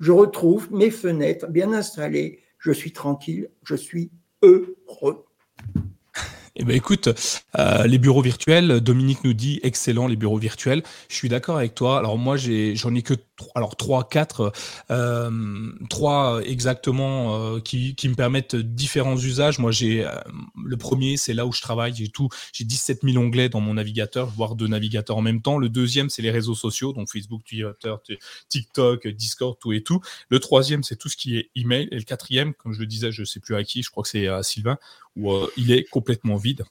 je retrouve mes fenêtres bien installées je suis tranquille, je suis heureux. Eh ben écoute, euh, les bureaux virtuels, Dominique nous dit excellent les bureaux virtuels. Je suis d'accord avec toi. Alors moi j'en ai que alors trois, quatre, euh, trois exactement euh, qui, qui me permettent différents usages. Moi j'ai le premier, c'est là où je travaille. J'ai tout, j'ai 17 000 onglets dans mon navigateur, voire deux navigateurs en même temps. Le deuxième c'est les réseaux sociaux, donc Facebook, Twitter, TikTok, Discord, tout et tout. Le troisième c'est tout ce qui est email. Et le quatrième, comme je le disais, je sais plus à qui, je crois que c'est à Sylvain, où euh, il est complètement vide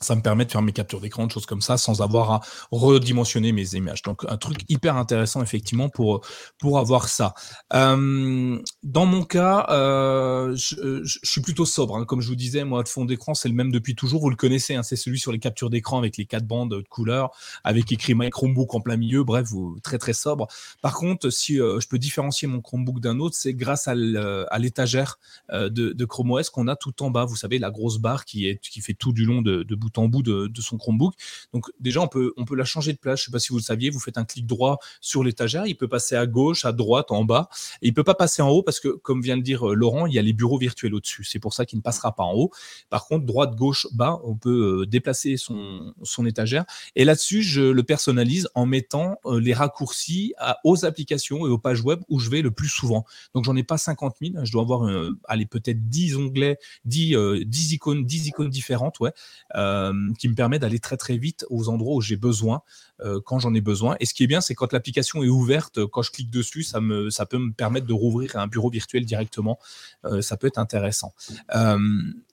ça me permet de faire mes captures d'écran, de choses comme ça, sans avoir à redimensionner mes images. Donc, un truc hyper intéressant, effectivement, pour, pour avoir ça. Euh, dans mon cas, euh, je, suis plutôt sobre. Hein. Comme je vous disais, moi, le fond d'écran, c'est le même depuis toujours. Vous le connaissez, hein, c'est celui sur les captures d'écran avec les quatre bandes de couleurs, avec écrit My Chromebook en plein milieu. Bref, très, très sobre. Par contre, si euh, je peux différencier mon Chromebook d'un autre, c'est grâce à l'étagère de, de Chrome OS qu'on a tout en bas. Vous savez, la grosse barre qui, est, qui fait tout du long de, de en bout de, son Chromebook. Donc déjà, on peut, on peut la changer de place. Je ne sais pas si vous le saviez, vous faites un clic droit sur l'étagère, il peut passer à gauche, à droite, en bas. Il peut pas passer en haut parce que, comme vient de dire euh, Laurent, il y a les bureaux virtuels au-dessus. C'est pour ça qu'il ne passera pas en haut. Par contre, droite, gauche, bas, on peut euh, déplacer son, son étagère. Et là-dessus, je le personnalise en mettant euh, les raccourcis aux applications et aux pages web où je vais le plus souvent. Donc, j'en ai pas 50 000. Je dois avoir, peut-être 10 onglets, 10, 10 icônes, 10 icônes différentes, ouais. Qui me permet d'aller très très vite aux endroits où j'ai besoin euh, quand j'en ai besoin. Et ce qui est bien, c'est quand l'application est ouverte, quand je clique dessus, ça, me, ça peut me permettre de rouvrir un bureau virtuel directement. Euh, ça peut être intéressant.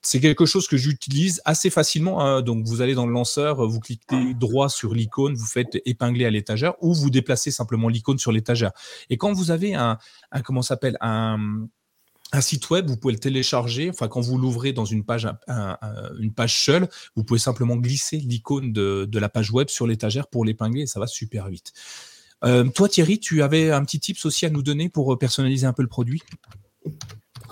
c'est quelque chose que j'utilise assez facilement. Hein. Donc, vous allez dans le lanceur, vous cliquez droit sur l'icône, vous faites épingler à l'étagère ou vous déplacez simplement l'icône sur l'étagère. Et quand vous avez un, un comment s'appelle un un site web, vous pouvez le télécharger. Enfin, quand vous l'ouvrez dans une page, seule, vous pouvez simplement glisser l'icône de, la page web sur l'étagère pour l'épingler et ça va super vite. Euh, toi, Thierry, tu avais un petit tips aussi à nous donner pour personnaliser un peu le produit?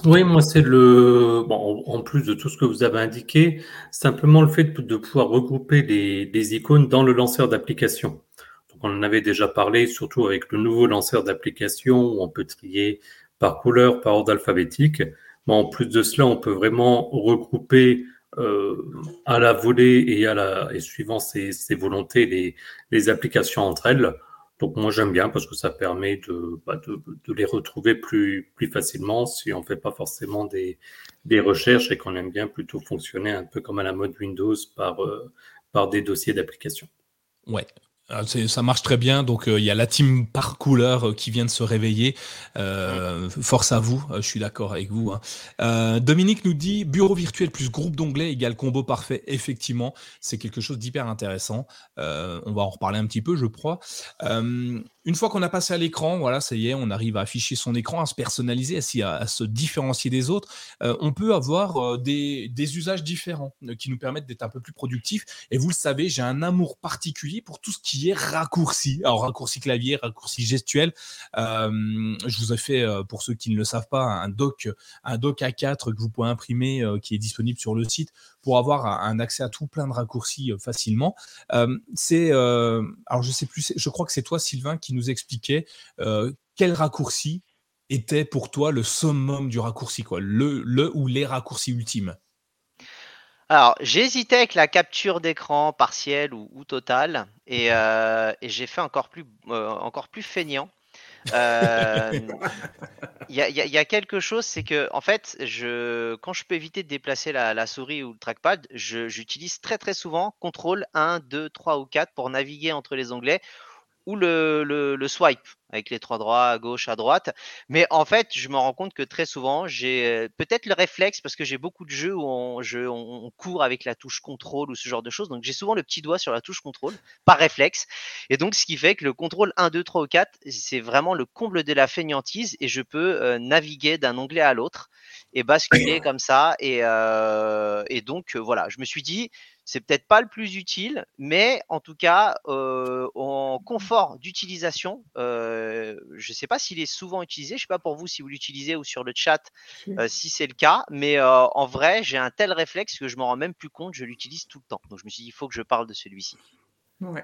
Oui, moi, c'est le. En plus de tout ce que vous avez indiqué, simplement le fait de pouvoir regrouper des, icônes dans le lanceur d'application. on en avait déjà parlé, surtout avec le nouveau lanceur d'application où on peut trier par couleur, par ordre alphabétique. Mais en plus de cela, on peut vraiment regrouper euh, à la volée et, à la, et suivant ses, volontés les, applications entre elles. Donc moi j'aime bien parce que ça permet de, bah, les retrouver plus, facilement si on ne fait pas forcément des, recherches et qu'on aime bien plutôt fonctionner un peu comme à la mode Windows par, euh, des dossiers d'application. Ouais, ça marche très bien. Donc, euh, il y a la team par couleur euh, qui vient de se réveiller. Euh, force à vous. je suis d'accord avec vous. Hein. Dominique nous dit bureau virtuel plus groupe d'onglets égale combo parfait. Effectivement, c'est quelque chose d'hyper intéressant. on va en reparler un petit peu, je crois une fois qu'on a passé à l'écran, voilà, ça y est, on arrive à afficher son écran, à se personnaliser, à, se différencier des autres. Euh, on peut avoir euh, des, usages différents euh, qui nous permettent d'être un peu plus productifs. Et vous le savez, j'ai un amour particulier pour tout ce qui est raccourci. Alors, raccourci clavier, raccourci gestuel. je vous ai fait, pour ceux qui ne le savent pas, un doc, un doc A4 que vous pouvez imprimer, qui est disponible sur le site pour avoir un accès à tout plein de raccourcis facilement. c'est, alors je sais plus, je crois que c'est toi, Sylvain, qui nous expliquait euh, quel raccourci était pour toi le summum du raccourci, quoi, le, le ou les raccourcis ultimes? Alors, hésité avec la capture d'écran partielle ou, ou totale, et, euh, j'ai fait encore plus, euh, encore plus feignant. (laughs) Il y, a quelque chose, c'est que en fait, je, quand je peux éviter de déplacer la, souris ou le trackpad, j'utilise très très souvent CTRL 1, 2, 3 ou 4 pour naviguer entre les onglets ou le, le, swipe avec les trois droits à gauche, à droite. Mais en fait, je me rends compte que très souvent, j'ai euh, peut-être le réflexe parce que j'ai beaucoup de jeux où on, on, court avec la touche contrôle ou ce genre de choses. Donc j'ai souvent le petit doigt sur la touche contrôle par réflexe. Et donc ce qui fait que le contrôle 1, 2, 3 ou 4, c'est vraiment le comble de la fainéantise et je peux euh, naviguer d'un onglet à l'autre et basculer comme ça. Et, euh, et donc voilà, je me suis dit, c'est peut-être pas le plus utile, mais en tout cas, euh, en confort d'utilisation, euh, je ne sais pas s'il est souvent utilisé. Je ne sais pas pour vous si vous l'utilisez ou sur le chat euh, si c'est le cas, mais en vrai, j'ai un tel réflexe que je m'en rends même plus compte. Je l'utilise tout le temps. Donc je me suis dit, il faut que je parle de celui-ci.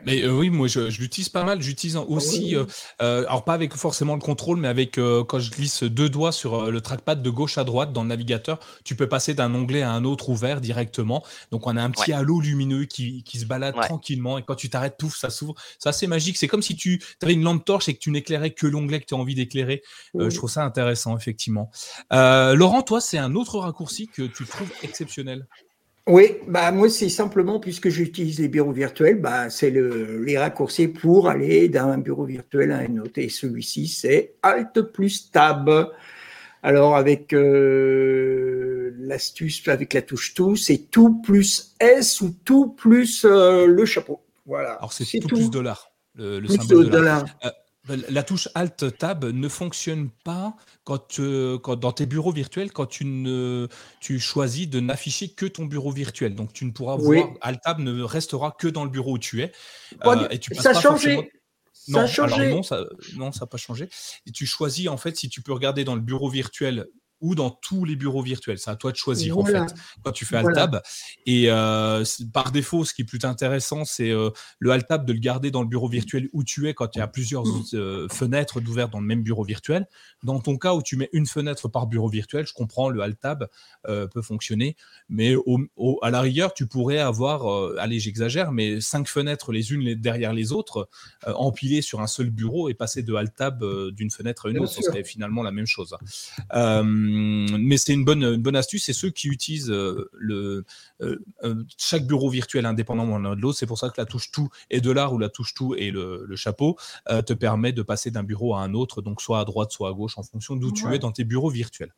Mais euh, oui, moi je, l'utilise pas mal. J'utilise aussi, euh, euh, alors pas avec forcément le contrôle, mais avec quand je glisse deux doigts sur le trackpad de gauche à droite dans le navigateur, tu peux passer d'un onglet à un autre ouvert directement. Donc on a un petit halo lumineux qui, qui se balade tranquillement et quand tu t'arrêtes, tout ça s'ouvre. C'est assez magique. C'est comme si tu avais une lampe torche et que tu n'éclairais que l'onglet que tu as envie d'éclairer. je trouve ça intéressant, effectivement. Laurent, toi, c'est un autre raccourci que tu trouves exceptionnel. Oui, bah moi c'est simplement puisque j'utilise les bureaux virtuels, bah c'est le, les raccourcis pour aller d'un bureau virtuel à un autre. Et celui-ci c'est Alt plus Tab. Alors avec euh, l'astuce avec la touche tout, c'est tout plus S ou tout plus euh, le chapeau. Voilà. Alors c'est tout, plus dollar. Le, le symbole dollar. Euh, la touche Alt Tab ne fonctionne pas quand, dans tes bureaux virtuels quand tu, ne, tu choisis de n'afficher que ton bureau virtuel. Donc tu ne pourras voir Alt Tab ne restera que dans le bureau où tu es. Euh, et tu ça a changé. Non, ça a changé. non, ça n'a pas changé. Et tu choisis en fait si tu peux regarder dans le bureau virtuel ou dans tous les bureaux virtuels. C'est à toi de choisir en fait quand tu fais Altab. Et euh, par défaut, ce qui est plus intéressant, c'est euh, le Altab de le garder dans le bureau virtuel où tu es quand il y a plusieurs mmh. euh, fenêtres d'ouvert dans le même bureau virtuel. Dans ton cas où tu mets une fenêtre par bureau virtuel, je comprends, le Altab peut fonctionner, mais à la rigueur, tu pourrais avoir, allez, j'exagère, mais cinq fenêtres les unes derrière les autres, empilées sur un seul bureau et passer de Altab d'une fenêtre à une autre, ce serait finalement la même chose. Hum, mais c'est une bonne, bonne astuce. C'est ceux qui utilisent euh, le, euh, euh, chaque bureau virtuel indépendamment l'un de l'autre. C'est pour ça que la touche tout et de l'art ou la touche tout et le, chapeau te permet de passer d'un bureau à un autre, donc soit à droite, soit à gauche, en fonction d'où tu es dans tes bureaux virtuels.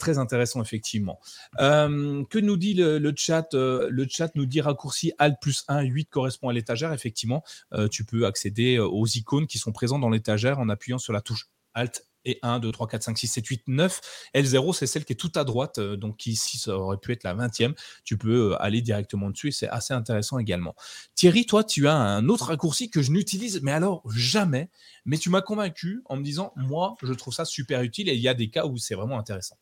très intéressant, effectivement. Que nous dit le, chat Le chat nous dit raccourci Alt plus 1, 8 correspond à l'étagère. Effectivement, tu peux accéder aux icônes qui sont présentes dans l'étagère en appuyant sur la touche Alt et 1, 2, 3, 4, 5, 6, 7, 8, 9. L0, c'est celle qui est tout à droite, euh, donc ici, ça aurait pu être la 20e. Tu peux euh, aller directement dessus et c'est assez intéressant également. Thierry, toi, tu as un autre raccourci que je n'utilise, mais alors jamais. Mais tu m'as convaincu en me disant, moi, je trouve ça super utile et il y a des cas où c'est vraiment intéressant.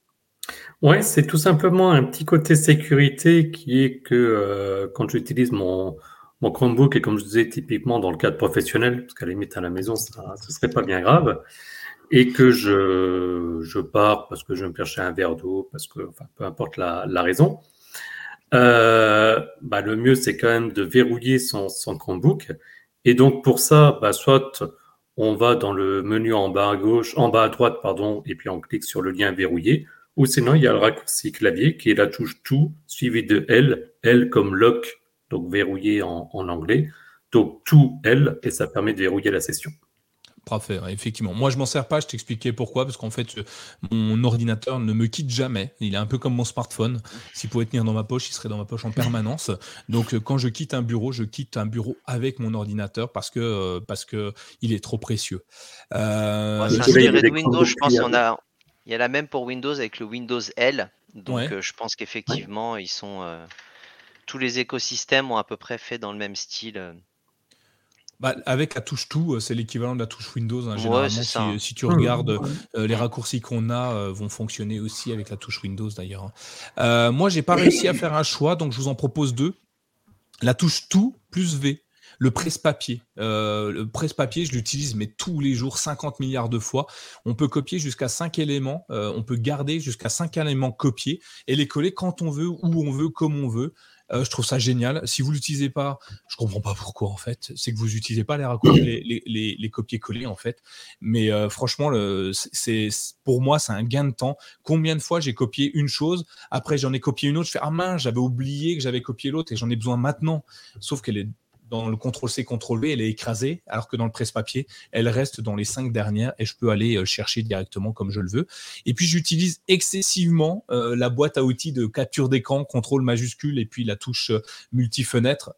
Ouais, c'est tout simplement un petit côté sécurité qui est que euh, quand j'utilise mon, mon Chromebook et comme je disais typiquement dans le cadre professionnel, parce qu'à la limite à la maison, ça, ce serait pas bien grave et que je, je pars parce que je vais me chercher un verre d'eau, parce que, peu importe la, raison, euh, bah, le mieux, c'est quand même de verrouiller son, son Chromebook. Et donc, pour ça, bah, soit on va dans le menu en bas à gauche, en bas à droite, pardon, et puis on clique sur le lien verrouillé, ou sinon, il y a le raccourci clavier qui est la touche tout suivi de L, L comme lock, donc verrouillé en, en anglais. Donc, tout L, et ça permet de verrouiller la session. Parfait, effectivement. Moi, je m'en sers pas, je t'expliquais pourquoi, parce qu'en fait, mon ordinateur ne me quitte jamais. Il est un peu comme mon smartphone. S'il pouvait tenir dans ma poche, il serait dans ma poche en (laughs) permanence. Donc, euh, quand je quitte un bureau, je quitte un bureau avec mon ordinateur parce que, euh, parce que il est trop précieux. Euh, Windows, je pense qu'on a, il y a la même pour Windows avec le Windows L. Donc, euh, je pense qu'effectivement, ils sont, tous les écosystèmes ont à peu près fait dans le même style. Bah, avec la touche tout, euh, c'est l'équivalent de la touche Windows. Hein, généralement, si, tu regardes, euh, les raccourcis qu'on a euh, vont fonctionner aussi avec la touche Windows d'ailleurs. Hein. moi, j'ai pas réussi à faire un choix, donc je vous en propose deux. La touche tout plus V. Le presse-papier. le presse-papier, je l'utilise mais tous les jours, 50 milliards de fois. On peut copier jusqu'à 5 éléments, on peut garder jusqu'à 5 éléments copiés et les coller quand on veut, où on veut, comme on veut. Euh, je trouve ça génial. Si vous l'utilisez pas, je comprends pas pourquoi en fait. C'est que vous n'utilisez pas les, les, les, les copier-coller en fait. Mais euh, franchement, c'est pour moi c'est un gain de temps. Combien de fois j'ai copié une chose, après j'en ai copié une autre, je fais ah mince, j'avais oublié que j'avais copié l'autre et j'en ai besoin maintenant. Sauf qu'elle est dans le CTRL-C, CTRL-V, elle est écrasée, alors que dans le presse-papier, elle reste dans les cinq dernières et je peux aller euh, chercher directement comme je le veux. Et puis, j'utilise excessivement euh, la boîte à outils de capture d'écran, contrôle majuscule et puis la touche euh, multi-fenêtre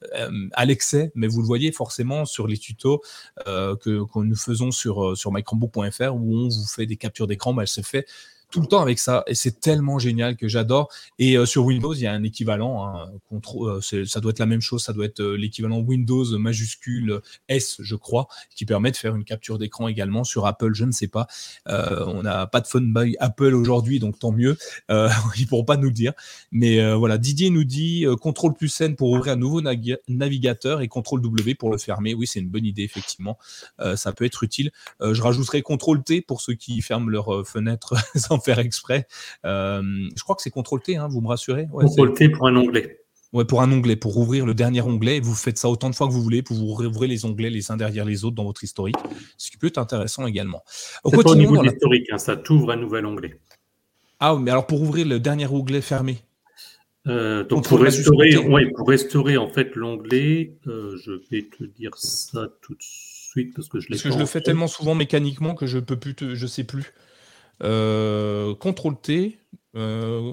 à l'excès, mais vous le voyez forcément sur les tutos que, nous faisons sur, sur où on vous fait des captures d'écran, bah, elle se fait tout le temps avec ça et c'est tellement génial que j'adore. Et euh, sur Windows, il y a un équivalent. Hein, euh, ça doit être la même chose. Ça doit être euh, l'équivalent Windows majuscule S, je crois, qui permet de faire une capture d'écran également. Sur Apple, je ne sais pas. on n'a pas de phone by Apple aujourd'hui, donc tant mieux. (laughs) ils pourront pas nous le dire. Mais voilà, Didier nous dit contrôle plus N pour ouvrir un nouveau navigateur et contrôle W pour le fermer. Oui, c'est une bonne idée effectivement. ça peut être utile. je rajouterai contrôle T pour ceux qui ferment leur fenêtre (laughs) sans faire exprès. Euh, je crois que c'est CTRL T, hein, vous me rassurez CTRL T pour un onglet. Ouais, pour un onglet, pour ouvrir le dernier onglet. Vous faites ça autant de fois que vous voulez pour vous rouvrir les onglets les uns derrière les autres dans votre historique, ce qui peut être intéressant également. Au niveau de l'historique, hein, ça t'ouvre un nouvel onglet. Ah, mais alors pour ouvrir le dernier onglet fermé? Euh, donc pour restaurer, ouais, pour restaurer en fait l'onglet, euh, je vais te dire ça tout de suite parce que je l'ai. Parce que je le fais tellement souvent mécaniquement que je peux plus, te, je sais plus. Euh, CTRL T, euh,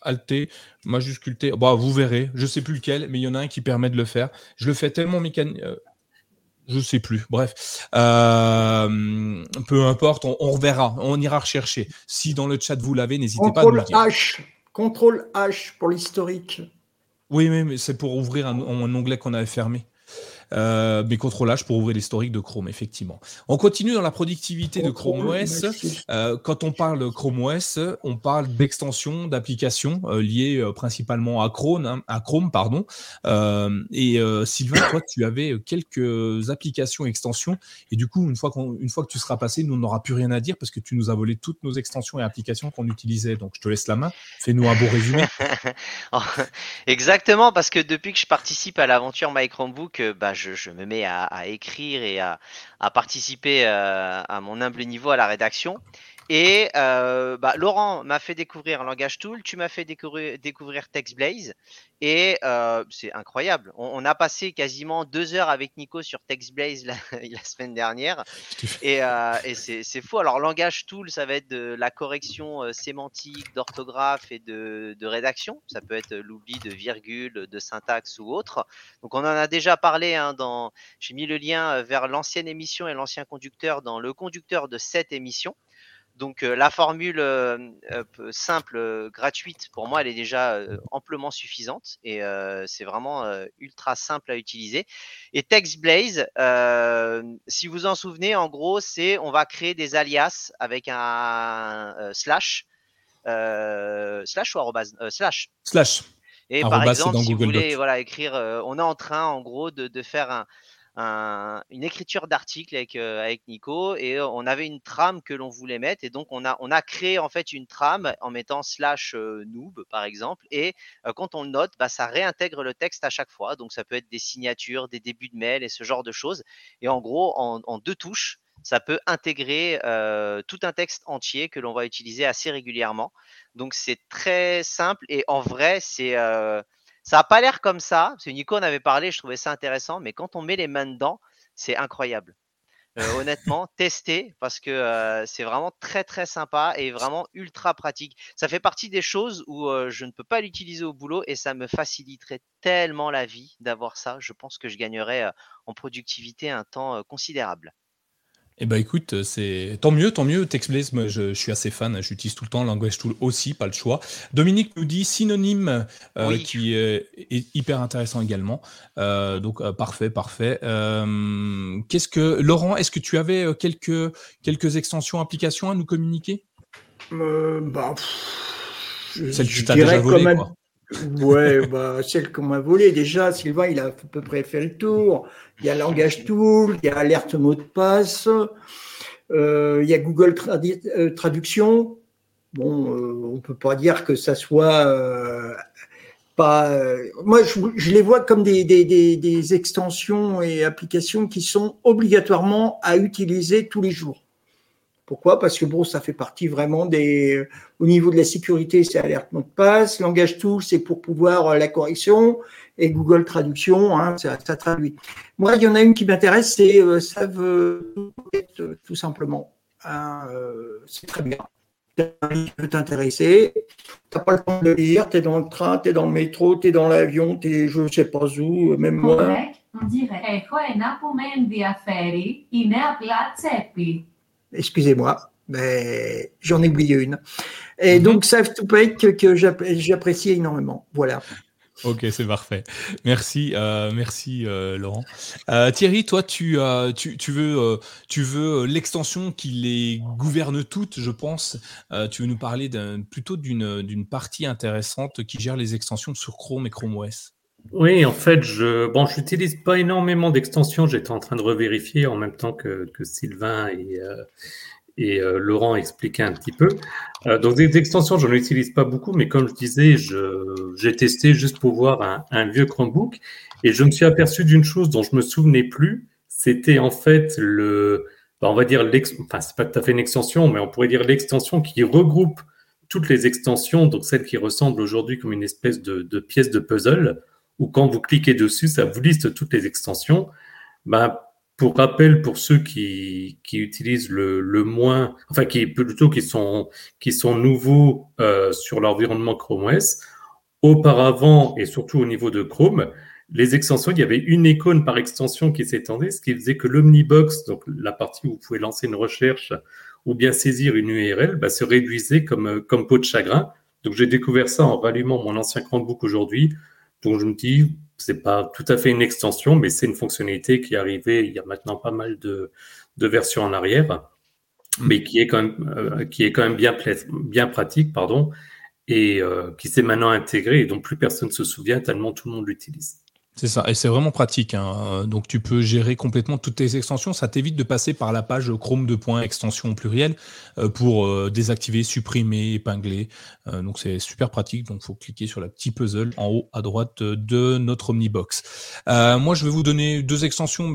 Alt T, majuscule T. Bah, vous verrez, je sais plus lequel, mais il y en a un qui permet de le faire. Je le fais tellement mécanique. Euh, je sais plus. Bref, peu importe, on, reverra, on ira rechercher. Si dans le chat vous l'avez, n'hésitez pas à nous le dire. H, contrôle H pour l'historique. Oui, mais, c'est pour ouvrir un onglet qu'on avait fermé. Euh, mais contrôlage pour ouvrir l'historique de Chrome, effectivement. On continue dans la productivité de Chrome OS. Euh, quand on parle de Chrome OS, on parle d'extensions, d'applications euh, liées principalement à Chrome, hein, à Chrome pardon. et Sylvain, toi, tu avais quelques applications, extensions, et du coup, une fois, une fois que tu seras passé, nous n'aura plus rien à dire parce que tu nous as volé toutes nos extensions et applications qu'on utilisait. Donc, je te laisse la main. Fais-nous un beau résumé. (laughs) Exactement, parce que depuis que je participe à l'aventure My Chromebook, bah, je, me mets à, écrire et à, participer euh, à mon humble niveau à la rédaction. Et euh, bah, Laurent m'a fait découvrir Langage Tool, tu m'as fait découvrir, découvrir TextBlaze, et euh, c'est incroyable. On, a passé quasiment deux heures avec Nico sur TextBlaze la, (laughs) la semaine dernière, et, et c'est fou. Alors Langage Tool, ça va être de la correction sémantique, d'orthographe et de, de, rédaction. Ça peut être l'oubli de virgule, de syntaxe ou autre. Donc on en a déjà parlé. Hein, dans, j'ai mis le lien vers l'ancienne émission et l'ancien conducteur dans le conducteur de cette émission. Donc euh, la formule euh, euh, simple, gratuite, pour moi, elle est déjà amplement suffisante et c'est vraiment ultra simple à utiliser. Et TextBlaze, si vous en souvenez, en gros, c'est on va créer des alias avec un slash, slash ou arrobase, slash. Slash. Et par exemple, si vous voulez voilà, écrire, on est en train, en gros, de, de faire un, une écriture d'article avec, euh, avec Nico et euh, on avait une trame que l'on voulait mettre et donc on a, on a créé en fait une trame en mettant slash euh, noob par exemple et quand on le note, bah, ça réintègre le texte à chaque fois. Donc ça peut être des signatures, des débuts de mail et ce genre de choses. Et en gros, en, deux touches, ça peut intégrer tout un texte entier que l'on va utiliser assez régulièrement. Donc c'est très simple et en vrai, c'est ça n'a pas l'air comme ça, parce que Nico en avait parlé, je trouvais ça intéressant, mais quand on met les mains dedans, c'est incroyable. Euh, honnêtement, (laughs) testez parce que euh, c'est vraiment très très sympa et vraiment ultra pratique. Ça fait partie des choses où euh, je ne peux pas l'utiliser au boulot et ça me faciliterait tellement la vie d'avoir ça. Je pense que je gagnerais en productivité un temps considérable. Eh ben écoute, euh, c'est tant mieux, tant mieux. TextBlaze, moi je, suis assez fan, j'utilise tout le temps Language Tool aussi, pas le choix. Dominique nous dit synonyme, euh, qui est, hyper intéressant également. Euh, donc parfait, parfait. Qu'est-ce que Laurent, est-ce que tu avais quelques quelques extensions, applications à nous communiquer? Bah, Celle que tu as déjà volée, quoi. Ouais, bah, celle qu'on m'a volée. Déjà, Sylvain, il a à peu près fait le tour. Il y a Langage Tool, il y a Alerte Mot de passe, euh, il y a Google euh, Traduction. Bon, euh, on ne peut pas dire que ça soit pas. moi, je, les vois comme des, des extensions et applications qui sont obligatoirement à utiliser tous les jours. Pourquoi? Parce que bon, ça fait partie vraiment des. Au niveau de la sécurité, c'est alerte mot de passe. Langage tool, c'est pour pouvoir euh, la correction. et Google Traduction, hein, ça, traduit. Moi, il y en a une qui m'intéresse, c'est euh, ça veut tout simplement. Hein, c'est très bien. qui peut t'intéresser. Tu n'as pas le temps de le lire, tu es dans le train, tu es dans le métro, tu es dans l'avion, tu es je ne sais pas où, même moi. Excusez-moi, mais j'en ai oublié une. Et mhm. donc, Save to Pay que, que j'apprécie énormément. Voilà. Ok, c'est parfait. Merci, euh, merci euh, Laurent. Euh, Thierry, toi, tu, tu, tu veux, tu veux l'extension qui les gouverne toutes, je pense. tu veux nous parler plutôt d'une partie intéressante qui gère les extensions sur Chrome et Chrome OS. Oui, en fait, je bon, j'utilise pas énormément d'extensions. J'étais en train de revérifier en même temps que, Sylvain et, et euh, Laurent expliquait un petit peu. Euh, donc des extensions, je n'en utilise pas beaucoup, mais comme je disais, j'ai testé juste pour voir un, vieux Chromebook et je me suis aperçu d'une chose dont je me souvenais plus. C'était en fait le, bah, on va dire enfin c'est pas tout à fait une extension, mais on pourrait dire l'extension qui regroupe toutes les extensions, donc celles qui ressemblent aujourd'hui comme une espèce de pièce de puzzle, où quand vous cliquez dessus, ça vous liste toutes les extensions. Ben, pour rappel, pour ceux qui, qui utilisent le, le, moins, enfin qui plutôt qui sont qui sont nouveaux euh, sur l'environnement Chrome OS, auparavant et surtout au niveau de Chrome, les extensions, il y avait une icône par extension qui s'étendait, ce qui faisait que l'Omnibox, donc la partie où vous pouvez lancer une recherche ou bien saisir une URL, bah, se réduisait comme, comme peau de chagrin. Donc j'ai découvert ça en rallumant mon ancien Chromebook aujourd'hui. Donc je me dis, c'est pas tout à fait une extension, mais c'est une fonctionnalité qui est arrivée il y a maintenant pas mal de, versions en arrière, mm. mais qui est quand même, euh, qui est quand même bien, bien pratique, pardon, et euh, qui s'est maintenant intégrée et dont plus personne ne se souvient tellement tout le monde l'utilise. C'est ça, et c'est vraiment pratique. Hein. Donc tu peux gérer complètement toutes tes extensions. Ça t'évite de passer par la page Chrome 2. extension pluriel euh, pour euh, désactiver, supprimer, épingler. Euh, donc c'est super pratique. Donc il faut cliquer sur la petite puzzle en haut à droite de notre Omnibox. moi je vais vous donner deux extensions,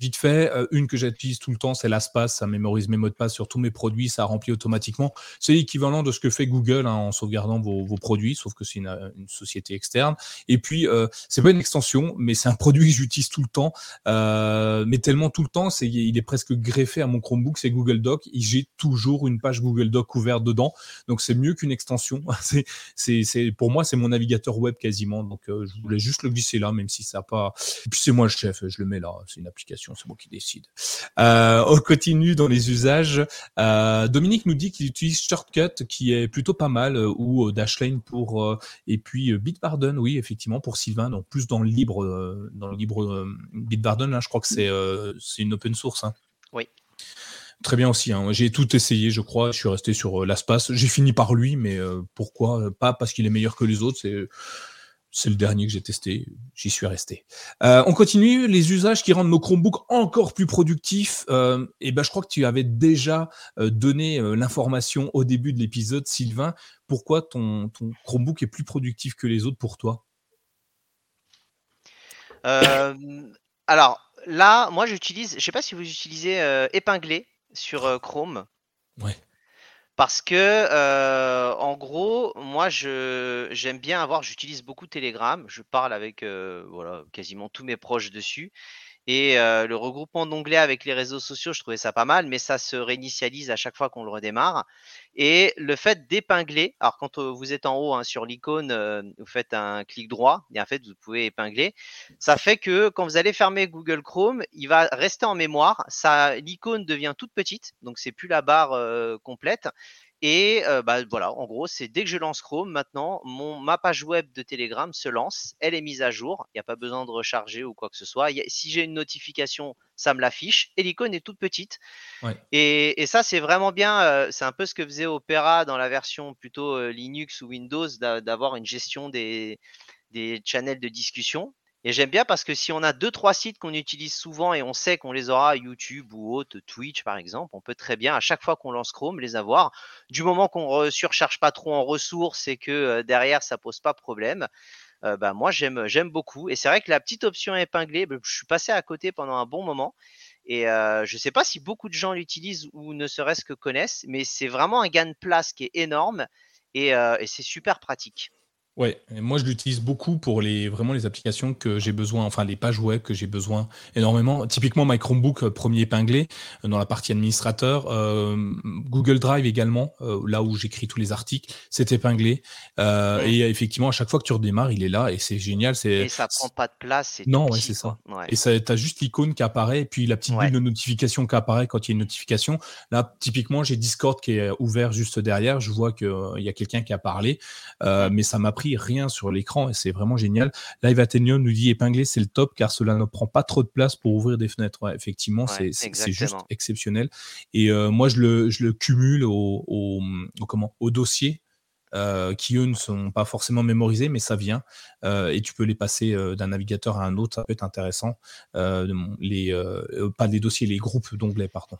vite fait, euh, une que j'utilise tout le temps, c'est l'ASPAS. Ça mémorise mes mots de passe sur tous mes produits, ça remplit automatiquement. C'est l'équivalent de ce que fait Google hein, en sauvegardant vos, produits, sauf que c'est une, société externe. Et puis, euh, c'est pas une extension, mais c'est un produit que j'utilise tout le temps, euh, mais tellement tout le temps, c'est il est presque greffé à mon Chromebook, c'est Google Doc. J'ai toujours une page Google Doc ouverte dedans, donc c'est mieux qu'une extension. (laughs) c'est, c'est, pour moi, c'est mon navigateur web quasiment. Donc, je voulais juste le glisser là, même si ça n'a pas. Et puis c'est moi le chef, je le mets là. C'est une application c'est moi qui décide. Euh, on continue dans les usages. Euh, Dominique nous dit qu'il utilise Shortcut, qui est plutôt pas mal, euh, ou Dashlane pour, et puis Bitbarden, oui, effectivement, pour Sylvain, donc plus dans le libre, dans le libre Bitbarden, là, je crois que c'est c'est une open source. Hein. Oui. Très bien aussi. Hein. J'ai tout essayé, je crois. Je suis resté sur l'Aspace. J'ai fini par lui, mais pourquoi Pas parce qu'il est meilleur que les autres. C'est c'est le dernier que j'ai testé, j'y suis resté. Euh, on continue, les usages qui rendent nos Chromebooks encore plus productifs. Euh, et ben, je crois que tu avais déjà euh, donné l'information au début de l'épisode, Sylvain. Pourquoi ton, ton, Chromebook est plus productif que les autres pour toi? Alors là, moi j'utilise, je ne sais pas si vous utilisez épinglé sur Chrome. Ouais. Parce que, euh, en gros, moi, je j'aime bien avoir j'utilise beaucoup Telegram. Je parle avec, euh, voilà, quasiment tous mes proches dessus et le regroupement d'onglets avec les réseaux sociaux, je trouvais ça pas mal, mais ça se réinitialise à chaque fois qu'on le redémarre. Et le fait d'épingler, alors quand vous êtes en haut hein, sur l'icône, vous faites un clic droit, et en fait vous pouvez épingler. Ça fait que quand vous allez fermer Google Chrome, il va rester en mémoire. L'icône devient toute petite, donc c'est plus la barre complète. Et bah, voilà, en gros, c'est dès que je lance Chrome, maintenant, mon, ma page web de Telegram se lance, elle est mise à jour, il n'y a pas besoin de recharger ou quoi que ce soit. si j'ai une notification, ça me l'affiche, et l'icône est toute petite. Et, et, ça, c'est vraiment bien, c'est un peu ce que faisait Opera dans la version plutôt Linux ou Windows, d'avoir une gestion des, des channels de discussion. Et j'aime bien parce que si on a deux, trois sites qu'on utilise souvent et on sait qu'on les aura, YouTube ou autre, Twitch par exemple, on peut très bien à chaque fois qu'on lance Chrome les avoir. Du moment qu'on ne surcharge pas trop en ressources et que euh, derrière ça pose pas problème, euh, bah, moi j'aime beaucoup. Et c'est vrai que la petite option épinglée, bah, je suis passé à côté pendant un bon moment. Et euh, je ne sais pas si beaucoup de gens l'utilisent ou ne serait-ce que connaissent, mais c'est vraiment un gain de place qui est énorme et c'est super pratique. Ouais, moi je l'utilise beaucoup pour les vraiment les applications que j'ai besoin, enfin les pages web que j'ai besoin énormément. Typiquement my Chromebook euh, premier épinglé euh, dans la partie administrateur, euh, Google Drive également, là où j'écris tous les articles, c'est épinglé. Et effectivement à chaque fois que tu redémarres, il est là et c'est génial. Et ça prend pas de place. Non, ouais, c'est ça. Et ça, as juste l'icône qui apparaît et puis la petite bulle de notification qui apparaît quand il y a une notification. Là, typiquement, j'ai Discord qui est ouvert juste derrière. Je vois qu'il y a quelqu'un qui a parlé, mais ça m'a pris rien sur l'écran et c'est vraiment génial. Live Athenium nous dit épingler, c'est le top car cela ne prend pas trop de place pour ouvrir des fenêtres. effectivement, c'est juste exceptionnel. Et euh, moi, je le, je le cumule au, au, comment, au dossier. Euh, qui eux ne sont pas forcément mémorisés, mais ça vient euh, et tu peux les passer d'un navigateur à un autre, ça peut être intéressant. les, pas des dossiers, les groupes d'onglets, pardon.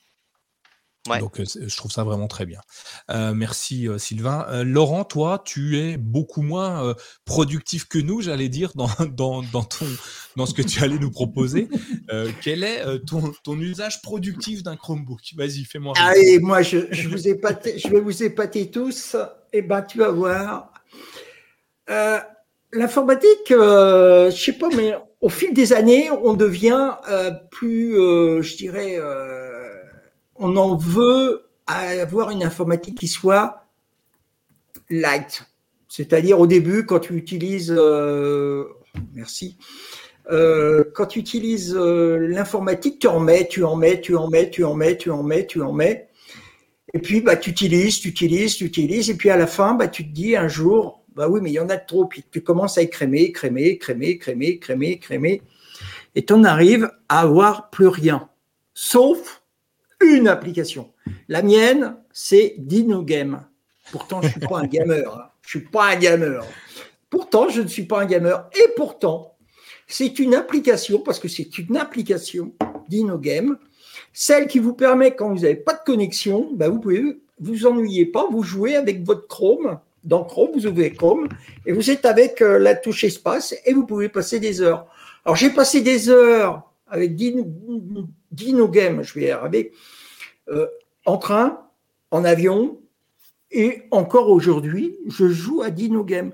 Donc, je trouve ça vraiment très bien. merci Sylvain. Laurent, toi, tu es beaucoup moins productif que nous, j'allais dire, dans, (laughs) dans, dans, ton, dans ce que tu allais nous proposer. quel est ton, ton, usage productif d'un Chromebook? Vas-y, fais-moi. Allez, moi, je, je, (laughs) vous je vais vous épater tous. Et eh ben, tu vas voir. L'informatique, je sais pas, mais au fil des années, on devient plus, je dirais on en veut avoir une informatique qui soit light. C'est-à-dire au début, quand tu utilises, euh, merci, euh, quand tu utilises euh, l'informatique, tu en mets, tu en mets, tu en mets, tu en mets, tu en mets, tu en mets. Et puis, bah, tu utilises, tu utilises, tu utilises. Et puis, à la fin, bah, tu te dis un jour, bah oui, mais il y en a trop. Puis, tu commences à écrémer, écrémer, écrémer, écrémer, écrémer, écrémer. Et tu en arrives à avoir plus rien. Sauf une application. La mienne, c'est DinoGame. Pourtant, je ne suis pas un gamer. Hein. Je ne suis pas un gamer. Pourtant, je ne suis pas un gamer. Et pourtant, c'est une application, parce que c'est une application DinoGame, celle qui vous permet, quand vous n'avez pas de connexion, bah, vous pouvez vous ennuyez pas, vous jouez avec votre Chrome. Dans Chrome, vous ouvrez Chrome et vous êtes avec euh, la touche espace et vous pouvez passer des heures. Alors, j'ai passé des heures avec Dino, Game, je vais y arriver, euh, en train, en avion, et encore aujourd'hui, je joue à Dino Game.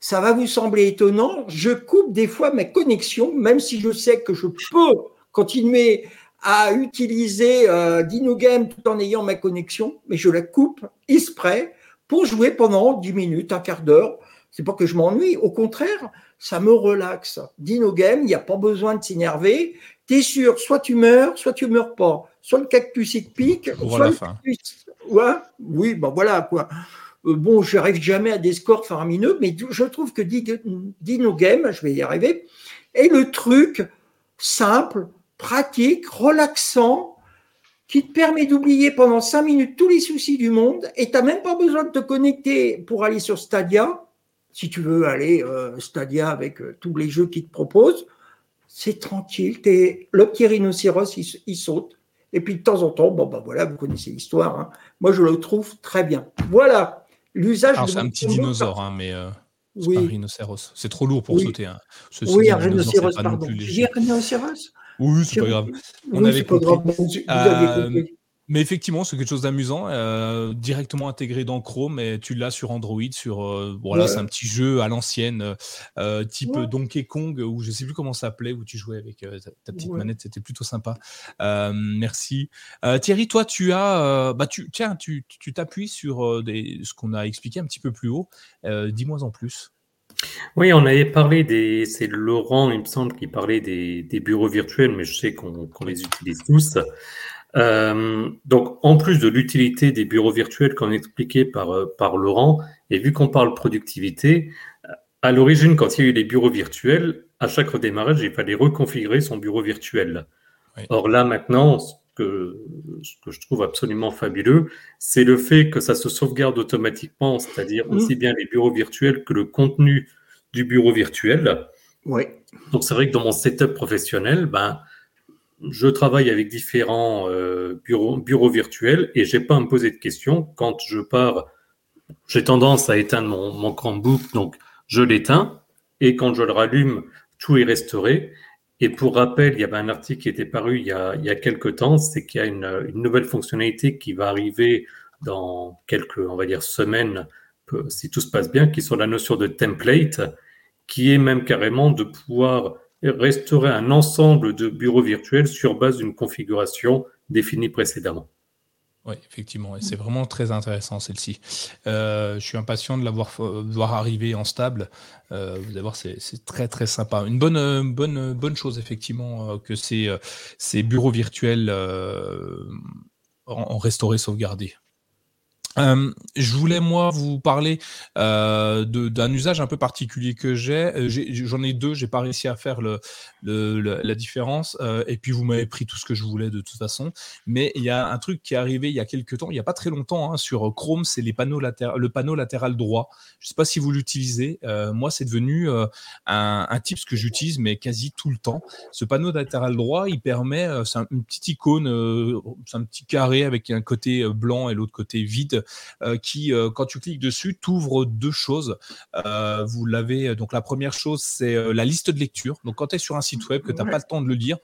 Ça va vous sembler étonnant, je coupe des fois mes connexions, même si je sais que je peux continuer à utiliser euh, Dino Game tout en ayant ma connexion, mais je la coupe exprès pour jouer pendant 10 minutes, un quart d'heure. C'est pas que je m'ennuie, au contraire, ça me relaxe. Dino Game, il n'y a pas besoin de s'énerver tu es sûr, soit tu meurs, soit tu meurs pas. Soit le cactus il te pique, soit le cactus. Ouais, oui, ben voilà quoi. Euh, bon, je n'arrive jamais à des scores faramineux, mais je trouve que Dino Game, je vais y arriver, est le truc simple, pratique, relaxant, qui te permet d'oublier pendant cinq minutes tous les soucis du monde et tu n'as même pas besoin de te connecter pour aller sur Stadia, si tu veux aller euh, Stadia avec euh, tous les jeux qu'ils te proposent c'est tranquille. Es, le petit rhinocéros, il, saute. Et puis de temps en temps, bon, bah voilà, vous connaissez l'histoire. Hein. Moi, je le trouve très bien. Voilà l'usage. C'est un petit dinosaure, hein, mais euh, c'est pas un rhinocéros. C'est trop lourd pour sauter. Hein. oui, un rhinocéros, pardon. J'ai un rhinocéros? Oui, c'est pas grave. On avait pas grave. Vous, euh, compris. Mais effectivement, c'est quelque chose d'amusant, euh, directement intégré dans Chrome, et tu l'as sur Android, sur euh, voilà, c'est un petit jeu à l'ancienne, euh, type Donkey Kong, ou je sais plus comment ça s'appelait, où tu jouais avec ta, petite manette, c'était plutôt sympa. merci. Thierry, toi, tu as, bah, tu, tiens, tu t'appuies sur des, ce qu'on a expliqué un petit peu plus haut. Dis-moi en plus. Oui, on avait parlé des. C'est Laurent, il me semble, qui parlait des, des bureaux virtuels, mais je sais qu'on les utilise tous. Euh, donc, en plus de l'utilité des bureaux virtuels qu'on expliqué par, euh, par Laurent, et vu qu'on parle productivité, à l'origine, quand il y a eu les bureaux virtuels, à chaque redémarrage, il fallait reconfigurer son bureau virtuel. Or là, maintenant, ce que, ce que, je trouve absolument fabuleux, c'est le fait que ça se sauvegarde automatiquement, c'est-à-dire mmh. aussi bien les bureaux virtuels que le contenu du bureau virtuel. Oui. Donc, c'est vrai que dans mon setup professionnel, ben, je travaille avec différents euh, bureaux, virtuels et j'ai pas à me poser de questions. Quand je pars, j'ai tendance à éteindre mon, mon Chromebook, donc je l'éteins. Et quand je le rallume, tout est restauré. Et pour rappel, il y avait un article qui était paru il y a, il quelques temps, c'est qu'il y a une, une, nouvelle fonctionnalité qui va arriver dans quelques, on va dire, semaines, si tout se passe bien, qui sont la notion de template, qui est même carrément de pouvoir restaurer un ensemble de bureaux virtuels sur base d'une configuration définie précédemment. Oui, effectivement, et c'est vraiment très intéressant celle-ci. Euh, je suis impatient de la voir, voir arriver en stable. Euh, vous allez voir, c'est très très sympa. Une bonne, bonne, chose effectivement euh, que ces, ces bureaux virtuels en, en restauré, sauvegardé. Euh, je voulais moi vous parler euh, d'un usage un peu particulier que j'ai. Euh, j'en ai, deux, j'ai pas réussi à faire la différence. et puis vous m'avez pris tout ce que je voulais de toute façon. Mais il y a un truc qui est arrivé il y a quelques temps, il y a pas très longtemps, hein, sur Chrome, c'est les panneaux le panneau latéral droit. Je sais pas si vous l'utilisez. moi, c'est devenu un, un ce que j'utilise, mais quasi tout le temps. Ce panneau latéral droit, il permet, c'est une petite icône, c'est un petit carré avec un côté blanc et l'autre côté vide euh, qui, euh, quand tu cliques dessus, t'ouvre deux choses. Euh, vous l'avez. Donc la première chose, c'est la liste de lecture. Donc quand tu es sur un site web que tu n'as pas le temps de le lire,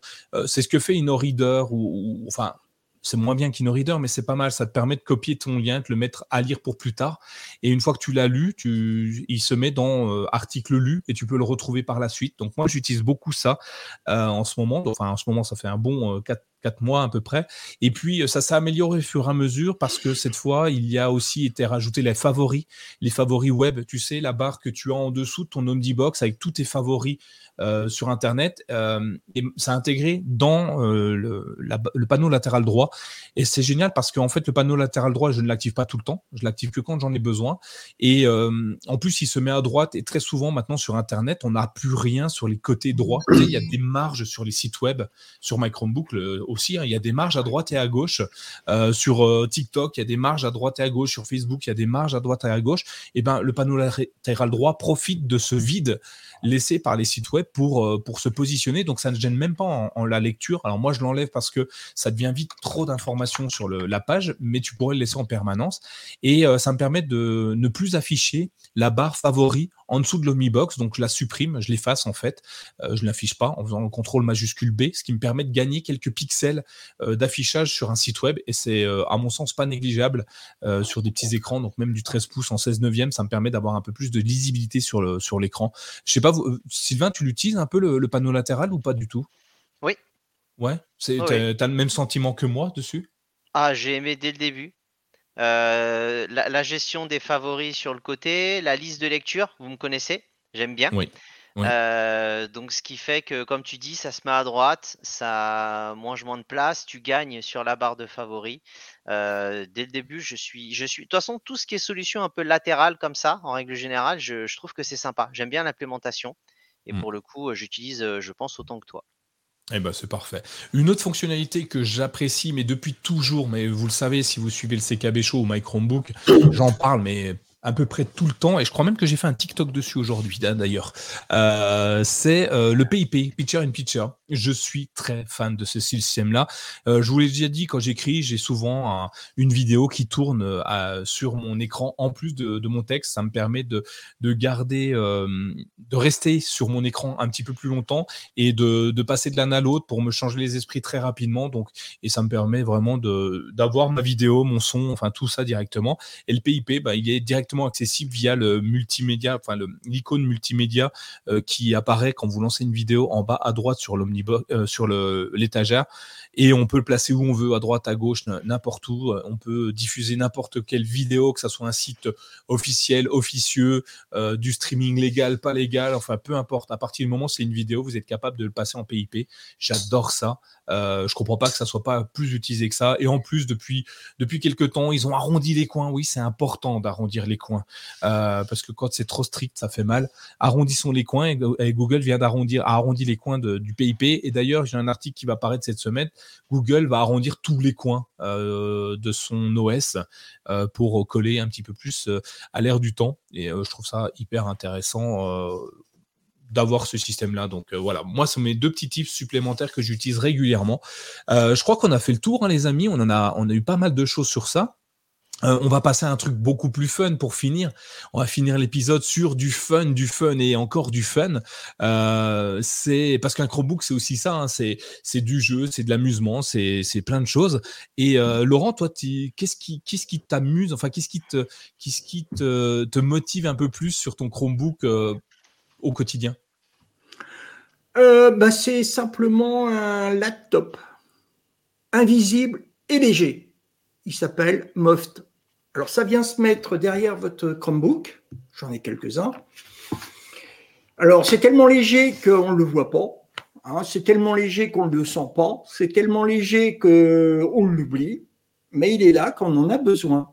c'est ce que fait InnoReader ou, ou enfin c'est moins bien qu'InnoReader, mais c'est pas mal. Ça te permet de copier ton lien, de le mettre à lire pour plus tard. Et une fois que tu l'as lu, tu, il se met dans article lu et tu peux le retrouver par la suite. Donc moi, j'utilise beaucoup ça en ce moment. Enfin, en ce moment, ça fait un bon 4, quatre mois à peu près. Et puis, euh, ça s'est amélioré au fur et à mesure parce que cette fois, il y a aussi été rajouté les favoris, les favoris web. Tu sais, la barre que tu as en dessous de ton Omnibox avec tous tes favoris euh, sur Internet. Euh, et ça a intégré dans le, le, panneau latéral droit. Et c'est génial parce qu'en fait, le panneau latéral droit, je ne l'active pas tout le temps. Je l'active que quand j'en ai besoin. Et en plus, il se met à droite. Et très souvent, maintenant, sur Internet, on n'a plus rien sur les côtés droits. il y a des marges sur les sites web, sur my Chromebook, aussi. Hein. il y a des marges à droite et à gauche. Euh, sur euh, TikTok, il y a des marges à droite et à gauche. Sur Facebook, il y a des marges à droite et à gauche. Et ben, le panneau latéral droit profite de ce vide laissé par les sites web pour, euh, pour se positionner. Donc, ça ne gêne même pas en, la lecture. Alors, moi, je l'enlève parce que ça devient vite trop d'informations sur la page, mais tu pourrais le laisser en permanence. Et ça me permet de ne plus afficher la barre favori en dessous de l'Omnibox. Donc, je la supprime, je l'efface en fait. je ne l'affiche pas en faisant le contrôle majuscule B, ce qui me permet de gagner quelques pixels euh, d'affichage sur un site web et c'est euh, à mon sens pas négligeable euh, sur des petits écrans, donc même du 13 pouces en 16 neuvième, ça me permet d'avoir un peu plus de lisibilité sur le sur l'écran. Je sais pas, Sylvain, tu l'utilises un peu le, panneau latéral ou pas du tout? Oui. Ouais, c'est, t'as, le même sentiment que moi dessus? Ah, j'ai aimé dès le début. la, la, gestion des favoris sur le côté, la liste de lecture, vous me connaissez, j'aime bien. Oui. Euh, donc, ce qui fait que, comme tu dis, ça se met à droite, ça mange moins de place, tu gagnes sur la barre de favoris. Euh, dès le début, je suis, je suis. De toute façon, tout ce qui est solution un peu latérale comme ça, en règle générale, je, trouve que c'est sympa. J'aime bien l'implémentation. Et mmh. pour le coup, j'utilise, je pense, autant que toi. Eh ben, c'est parfait. Une autre fonctionnalité que j'apprécie, mais depuis toujours, mais vous le savez, si vous suivez le CKB Show ou My Chromebook, j'en parle, mais à peu près tout le temps, et je crois même que j'ai fait un TikTok dessus aujourd'hui d'ailleurs, euh, c'est euh, le PIP, Picture in Picture. Je suis très fan de ce système-là. Euh, je vous l'ai déjà dit, quand j'écris, j'ai souvent une vidéo qui tourne sur mon écran en plus de, mon texte. Ça me permet de, de garder, de rester sur mon écran un petit peu plus longtemps et de, passer de l'un à l'autre pour me changer les esprits très rapidement. Donc, et ça me permet vraiment d'avoir ma vidéo, mon son, enfin tout ça directement. Et le PIP, bah, il est directement accessible via le multimédia, enfin l'icône multimédia euh, qui apparaît quand vous lancez une vidéo en bas à droite sur euh, sur l'étagère, et on peut le placer où on veut, à droite, à gauche, n'importe où. On peut diffuser n'importe quelle vidéo, que ça soit un site officiel, officieux, euh, du streaming légal, pas légal, enfin peu importe. À partir du moment où c'est une vidéo, vous êtes capable de le passer en PIP. J'adore ça. Euh, je comprends pas que ça soit pas plus utilisé que ça. Et en plus, depuis depuis quelques temps, ils ont arrondi les coins. Oui, c'est important d'arrondir les coins euh, parce que quand c'est trop strict, ça fait mal. Arrondissons les coins. Et, Google vient d'arrondir, arrondi les coins du PIP. Et d'ailleurs, j'ai un article qui va apparaître cette semaine. Google va arrondir tous les coins euh, de son OS euh, pour coller un petit peu plus euh, à l'ère du temps. Et je trouve ça hyper intéressant d'avoir ce système-là. Donc voilà, moi, ce sont mes deux petits tips supplémentaires que j'utilise régulièrement. je crois qu'on a fait le tour, hein, les amis. On en a, on a eu pas mal de choses sur ça. Euh, on va passer à un truc beaucoup plus fun pour finir. On va finir l'épisode sur du fun, du fun et encore du fun. Euh, c'est parce qu'un Chromebook c'est aussi ça. Hein. c'est c'est du jeu, c'est de l'amusement, c'est c'est plein de choses. Et euh, Laurent, toi, qu'est-ce qui qu'est-ce qui t'amuse Enfin, qu'est-ce qui te qu'est-ce qui te, motive un peu plus sur ton Chromebook au quotidien? Bah, c'est simplement un laptop invisible et léger. Il s'appelle Moft alors ça vient se mettre derrière votre Chromebook, j'en ai quelques-uns. Alors c'est tellement léger qu'on ne le voit pas, hein. c'est tellement léger qu'on ne le sent pas, c'est tellement léger qu'on l'oublie, mais il est là quand on en a besoin.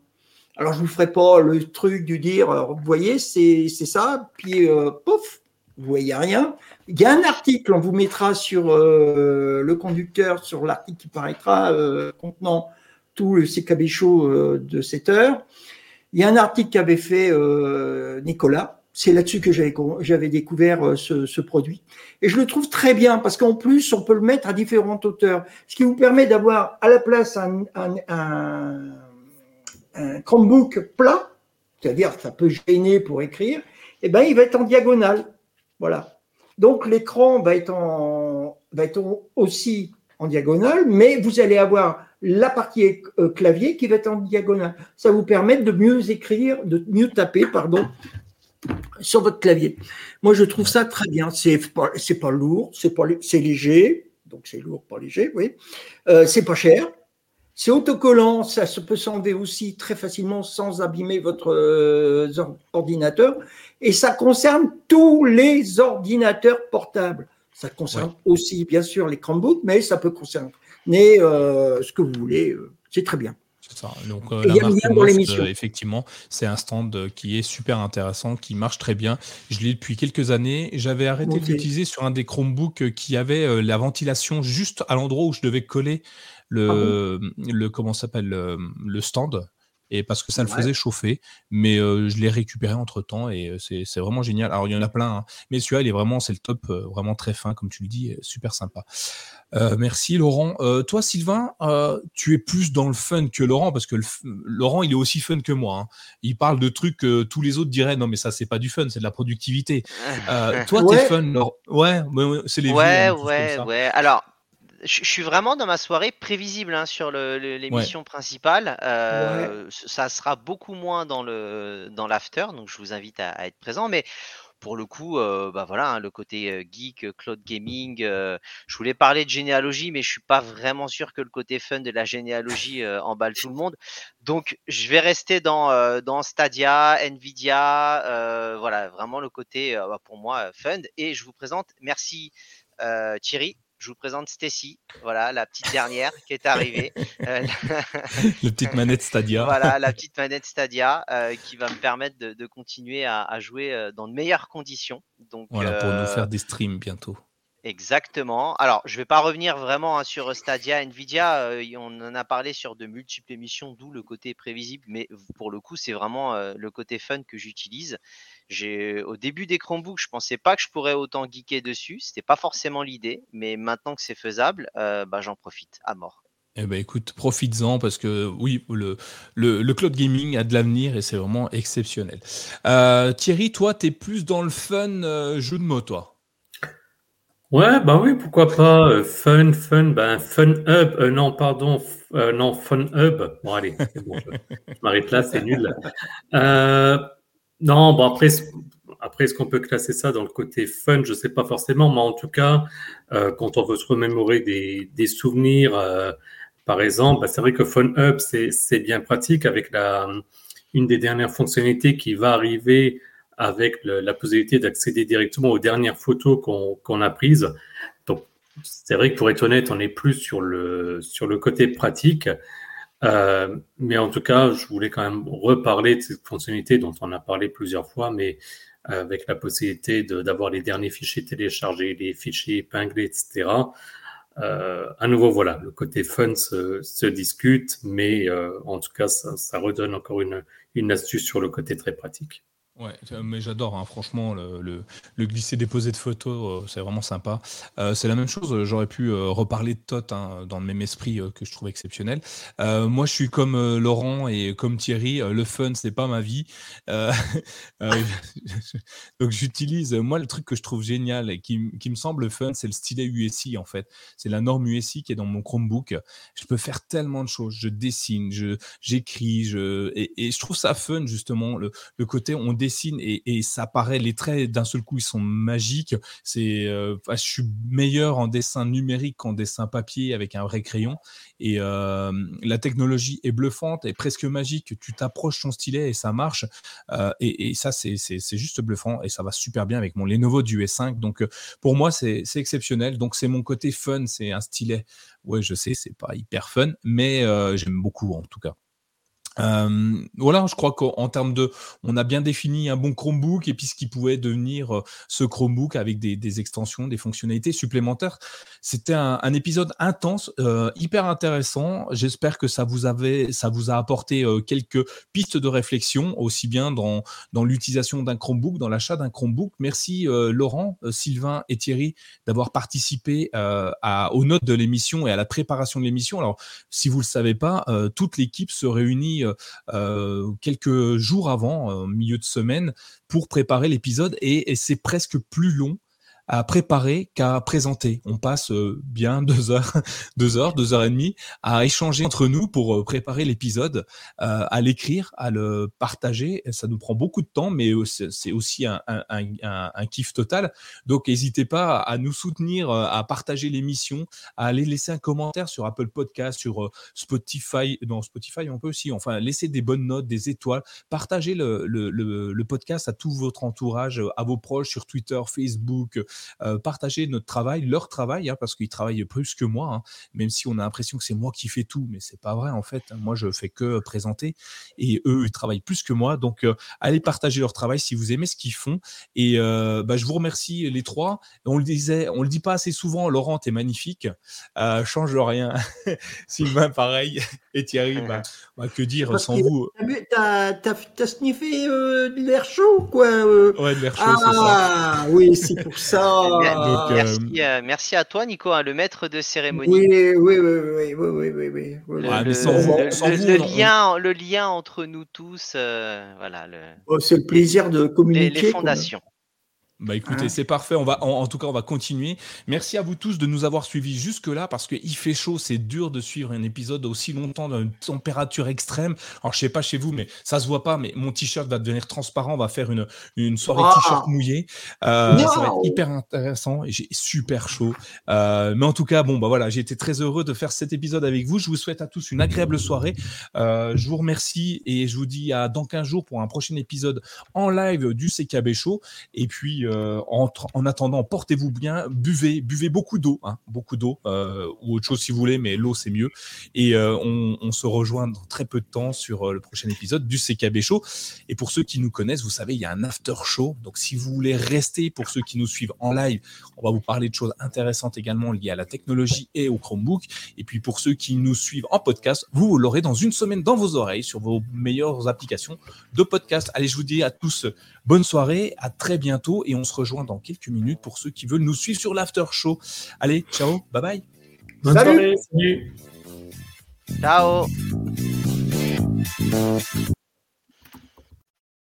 Alors je ne vous ferai pas le truc du dire, vous voyez, c'est ça, puis euh, pouf, vous voyez rien. Il y a un article, on vous mettra sur euh, le conducteur, sur l'article qui paraîtra euh, contenant tout le CKB Show euh, de cette heure. Il y a un article qu'avait fait euh, Nicolas. C'est là-dessus que j'avais découvert euh, ce, produit. Et je le trouve très bien parce qu'en plus, on peut le mettre à différentes hauteurs. Ce qui vous permet d'avoir à la place un, un, Chromebook plat, c'est-à-dire ça peut gêner pour écrire, et eh ben, il va être en diagonale. Voilà. Donc l'écran va va être aussi en diagonale, mais vous allez avoir la partie euh, clavier qui va être en diagonale. Ça vous permet de mieux écrire, de mieux taper, pardon, sur votre clavier. Moi, je trouve ça très bien. C'est pas, pas lourd, c'est pas, léger, donc c'est lourd, pas léger, oui. Euh, c'est pas cher. C'est autocollant, ça se peut s'enlever aussi très facilement sans abîmer votre euh, ordinateur. Et ça concerne tous les ordinateurs portables. Ça concerne aussi, bien sûr, les Chromebooks, mais ça peut concerner euh, ce que vous voulez. Euh, c'est très bien. C'est ça. Donc, euh, la marque effectivement, c'est un stand qui est super intéressant, qui marche très bien. Je l'ai depuis quelques années. J'avais arrêté de l'utiliser sur un des Chromebooks qui avait la ventilation juste à l'endroit où je devais coller le, ah le comment s'appelle le stand et parce que ça le faisait chauffer. Mais je l'ai récupéré entre temps et c'est vraiment génial. Alors il y en a plein, hein, mais celui-là il est vraiment c'est le top, vraiment très fin comme tu le dis, super sympa. merci Laurent. toi Sylvain, tu es plus dans le fun que Laurent parce que Laurent il est aussi fun que moi. Hein. Il parle de trucs que tous les autres diraient non mais ça c'est pas du fun, c'est de la productivité. (laughs) toi tu es fun, Laurent? Ouais, c'est les ouais, hein, ouais, ouais. Alors je, suis vraiment dans ma soirée prévisible hein, sur l'émission principale. Euh, ça sera beaucoup moins dans le dans l'after, donc je vous invite à, être présent. Mais pour le coup, euh, bah voilà, hein, le côté euh, geek, cloud gaming. je voulais parler de généalogie, mais je suis pas vraiment sûr que le côté fun de la généalogie emballe tout le monde. Donc, je vais rester dans dans Stadia, Nvidia, voilà, vraiment le côté bah, pour moi fun. Et je vous présente, merci Thierry je vous présente Stacy, voilà, la petite dernière qui est arrivée. (laughs) Euh, (laughs) la petite manette Stadia. voilà, la petite manette Stadia euh, qui va me permettre de, continuer à, jouer euh, dans de meilleures conditions. Donc, voilà, pour nous faire des streams bientôt. Exactement. Alors, je ne vais pas revenir vraiment hein, sur Stadia, Nvidia. on en a parlé sur de multiples émissions, d'où le côté prévisible. Mais pour le coup, c'est vraiment le côté fun que j'utilise. J'ai au début des Chromebooks, je pensais pas que je pourrais autant geeker dessus. C'était pas forcément l'idée, mais maintenant que c'est faisable, euh, bah, j'en profite à mort. Eh ben écoute, profites-en parce que oui, le, le, cloud gaming a de l'avenir et c'est vraiment exceptionnel. Euh, Thierry, toi, tu es plus dans le fun euh, jeu de mots, toi Ouais, bah oui, pourquoi pas. fun, fun, ben Fun Hub, non, pardon, non, Fun Hub. Bon, allez, bon, je, m'arrête là, c'est nul. Non, bon après, après est-ce qu'on peut classer ça dans le côté fun? Je ne sais pas forcément, mais en tout cas, euh, quand on veut se remémorer des, des souvenirs, euh, par exemple, bah, c'est vrai que Fun Hub, c'est bien pratique avec la, une des dernières fonctionnalités qui va arriver avec la possibilité d'accéder directement aux dernières photos qu'on a prises. Donc, c'est vrai que pour être honnête, on est plus sur le, sur le côté pratique. Euh, mais en tout cas, je voulais quand même reparler de cette fonctionnalité dont on a parlé plusieurs fois, mais euh, avec la possibilité d'avoir les derniers fichiers téléchargés, les fichiers épinglés, etc. Euh, à nouveau, voilà, le côté fun se, discute, mais en tout cas, ça, redonne encore une astuce sur le côté très pratique. Ouais, mais j'adore, hein, franchement, le, le, glisser-déposer de photos, euh, c'est vraiment sympa. Euh, c'est la même chose, j'aurais pu euh, reparler de Tot hein, dans le même esprit que je trouve exceptionnel. moi, je suis comme Laurent et comme Thierry, le fun, c'est pas ma vie. (laughs) donc, j'utilise, moi, le truc que je trouve génial et qui, me semble fun, c'est le stylet USI, en fait. C'est la norme USI qui est dans mon Chromebook. Je peux faire tellement de choses. Je dessine, je, j'écris, je, et, et, je trouve ça fun, justement, le, le côté on et, ça paraît, les traits d'un seul coup, ils sont magiques. C'est, euh, je suis meilleur en dessin numérique qu'en dessin papier avec un vrai crayon. Et euh, la technologie est bluffante et presque magique. Tu t'approches ton stylet et ça marche. Euh, et, ça, c'est juste bluffant et ça va super bien avec mon Lenovo du S5. Donc, pour moi, c'est exceptionnel. Donc, c'est mon côté fun. C'est un stylet. Ouais, je sais, c'est pas hyper fun, mais j'aime beaucoup en tout cas. Euh, voilà, je crois qu'en termes de, on a bien défini un bon Chromebook et puis ce qui pouvait devenir euh, ce Chromebook avec des, extensions, des fonctionnalités supplémentaires. C'était un, épisode intense, euh, hyper intéressant. J'espère que ça vous avait, ça vous a apporté quelques pistes de réflexion, aussi bien dans, dans l'utilisation d'un Chromebook, dans l'achat d'un Chromebook. Merci Laurent, Sylvain et Thierry d'avoir participé à, aux notes de l'émission et à la préparation de l'émission. Alors, si vous le savez pas, toute l'équipe se réunit quelques jours avant, euh, milieu de semaine, pour préparer l'épisode et c'est presque plus long à préparer qu'à présenter. On passe euh, bien (laughs) deux heures, deux heures, deux heures et demie à échanger entre nous pour euh, préparer l'épisode, euh, à l'écrire, à le partager. Ça nous prend beaucoup de temps, mais c'est aussi un, un, un, un, kiff total. Donc, n'hésitez pas à nous soutenir, à partager l'émission, à aller laisser un commentaire sur Apple Podcast, sur Spotify. Non, Spotify, on peut aussi. Enfin, laisser des bonnes notes, des étoiles. Partagez le, le, le podcast à tout votre entourage, à vos proches sur Twitter, Facebook, euh, partager notre travail, leur travail, hein, parce qu'ils travaillent plus que moi, hein, même si on a l'impression que c'est moi qui fais tout, mais c'est pas vrai en fait. Moi, je fais que présenter et eux, ils travaillent plus que moi. Donc, euh, allez partager leur travail si vous aimez ce qu'ils font. Et euh, bah, je vous remercie les trois. On le disait, on le dit pas assez souvent. Laurent, t'es magnifique. change rien. (laughs) Sylvain, pareil. Et Thierry, bah, bah, que dire sans vous? T'as as, sniffé de l'air chaud, quoi Ouais, de l'air chaud, ah, ça. oui, c'est pour ça. Donc, merci, euh, merci, à toi, Nico, hein, le maître de cérémonie. Oui, oui, oui, oui, oui, oui, oui, Le, lien, le lien entre nous tous, euh, voilà. Oh, c'est le plaisir de communiquer. Les, fondations. Bah écoutez, hein c'est parfait. On va, en, tout cas, on va continuer. Merci à vous tous de nous avoir suivis jusque-là parce qu'il fait chaud. C'est dur de suivre un épisode aussi longtemps d'une température extrême. Alors, je sais pas chez vous, mais ça se voit pas. Mais mon t-shirt va devenir transparent. On va faire une, une soirée ah t-shirt mouillé. Euh, ça va être hyper intéressant. J'ai super chaud. Euh, mais en tout cas, bon, bah voilà, j'ai été très heureux de faire cet épisode avec vous. Je vous souhaite à tous une agréable soirée. Euh, je vous remercie et je vous dis à dans 15 jours pour un prochain épisode en live du CKB Show. Et puis, euh, en, attendant, portez-vous bien, buvez, buvez beaucoup d'eau, hein, beaucoup d'eau euh, ou autre chose si vous voulez, mais l'eau c'est mieux. Et euh, on, se rejoint dans très peu de temps sur le prochain épisode du CKB Show. Et pour ceux qui nous connaissent, vous savez, il y a un after show. Donc si vous voulez rester, pour ceux qui nous suivent en live, on va vous parler de choses intéressantes également liées à la technologie et au Chromebook. Et puis pour ceux qui nous suivent en podcast, vous l'aurez dans une semaine dans vos oreilles sur vos meilleures applications de podcast. Allez, je vous dis à tous bonne soirée, à très bientôt et on se rejoint dans quelques minutes pour ceux qui veulent nous suivre sur l'after show. Allez, ciao, bye bye. Bonne salut. soirée, salut. Ciao.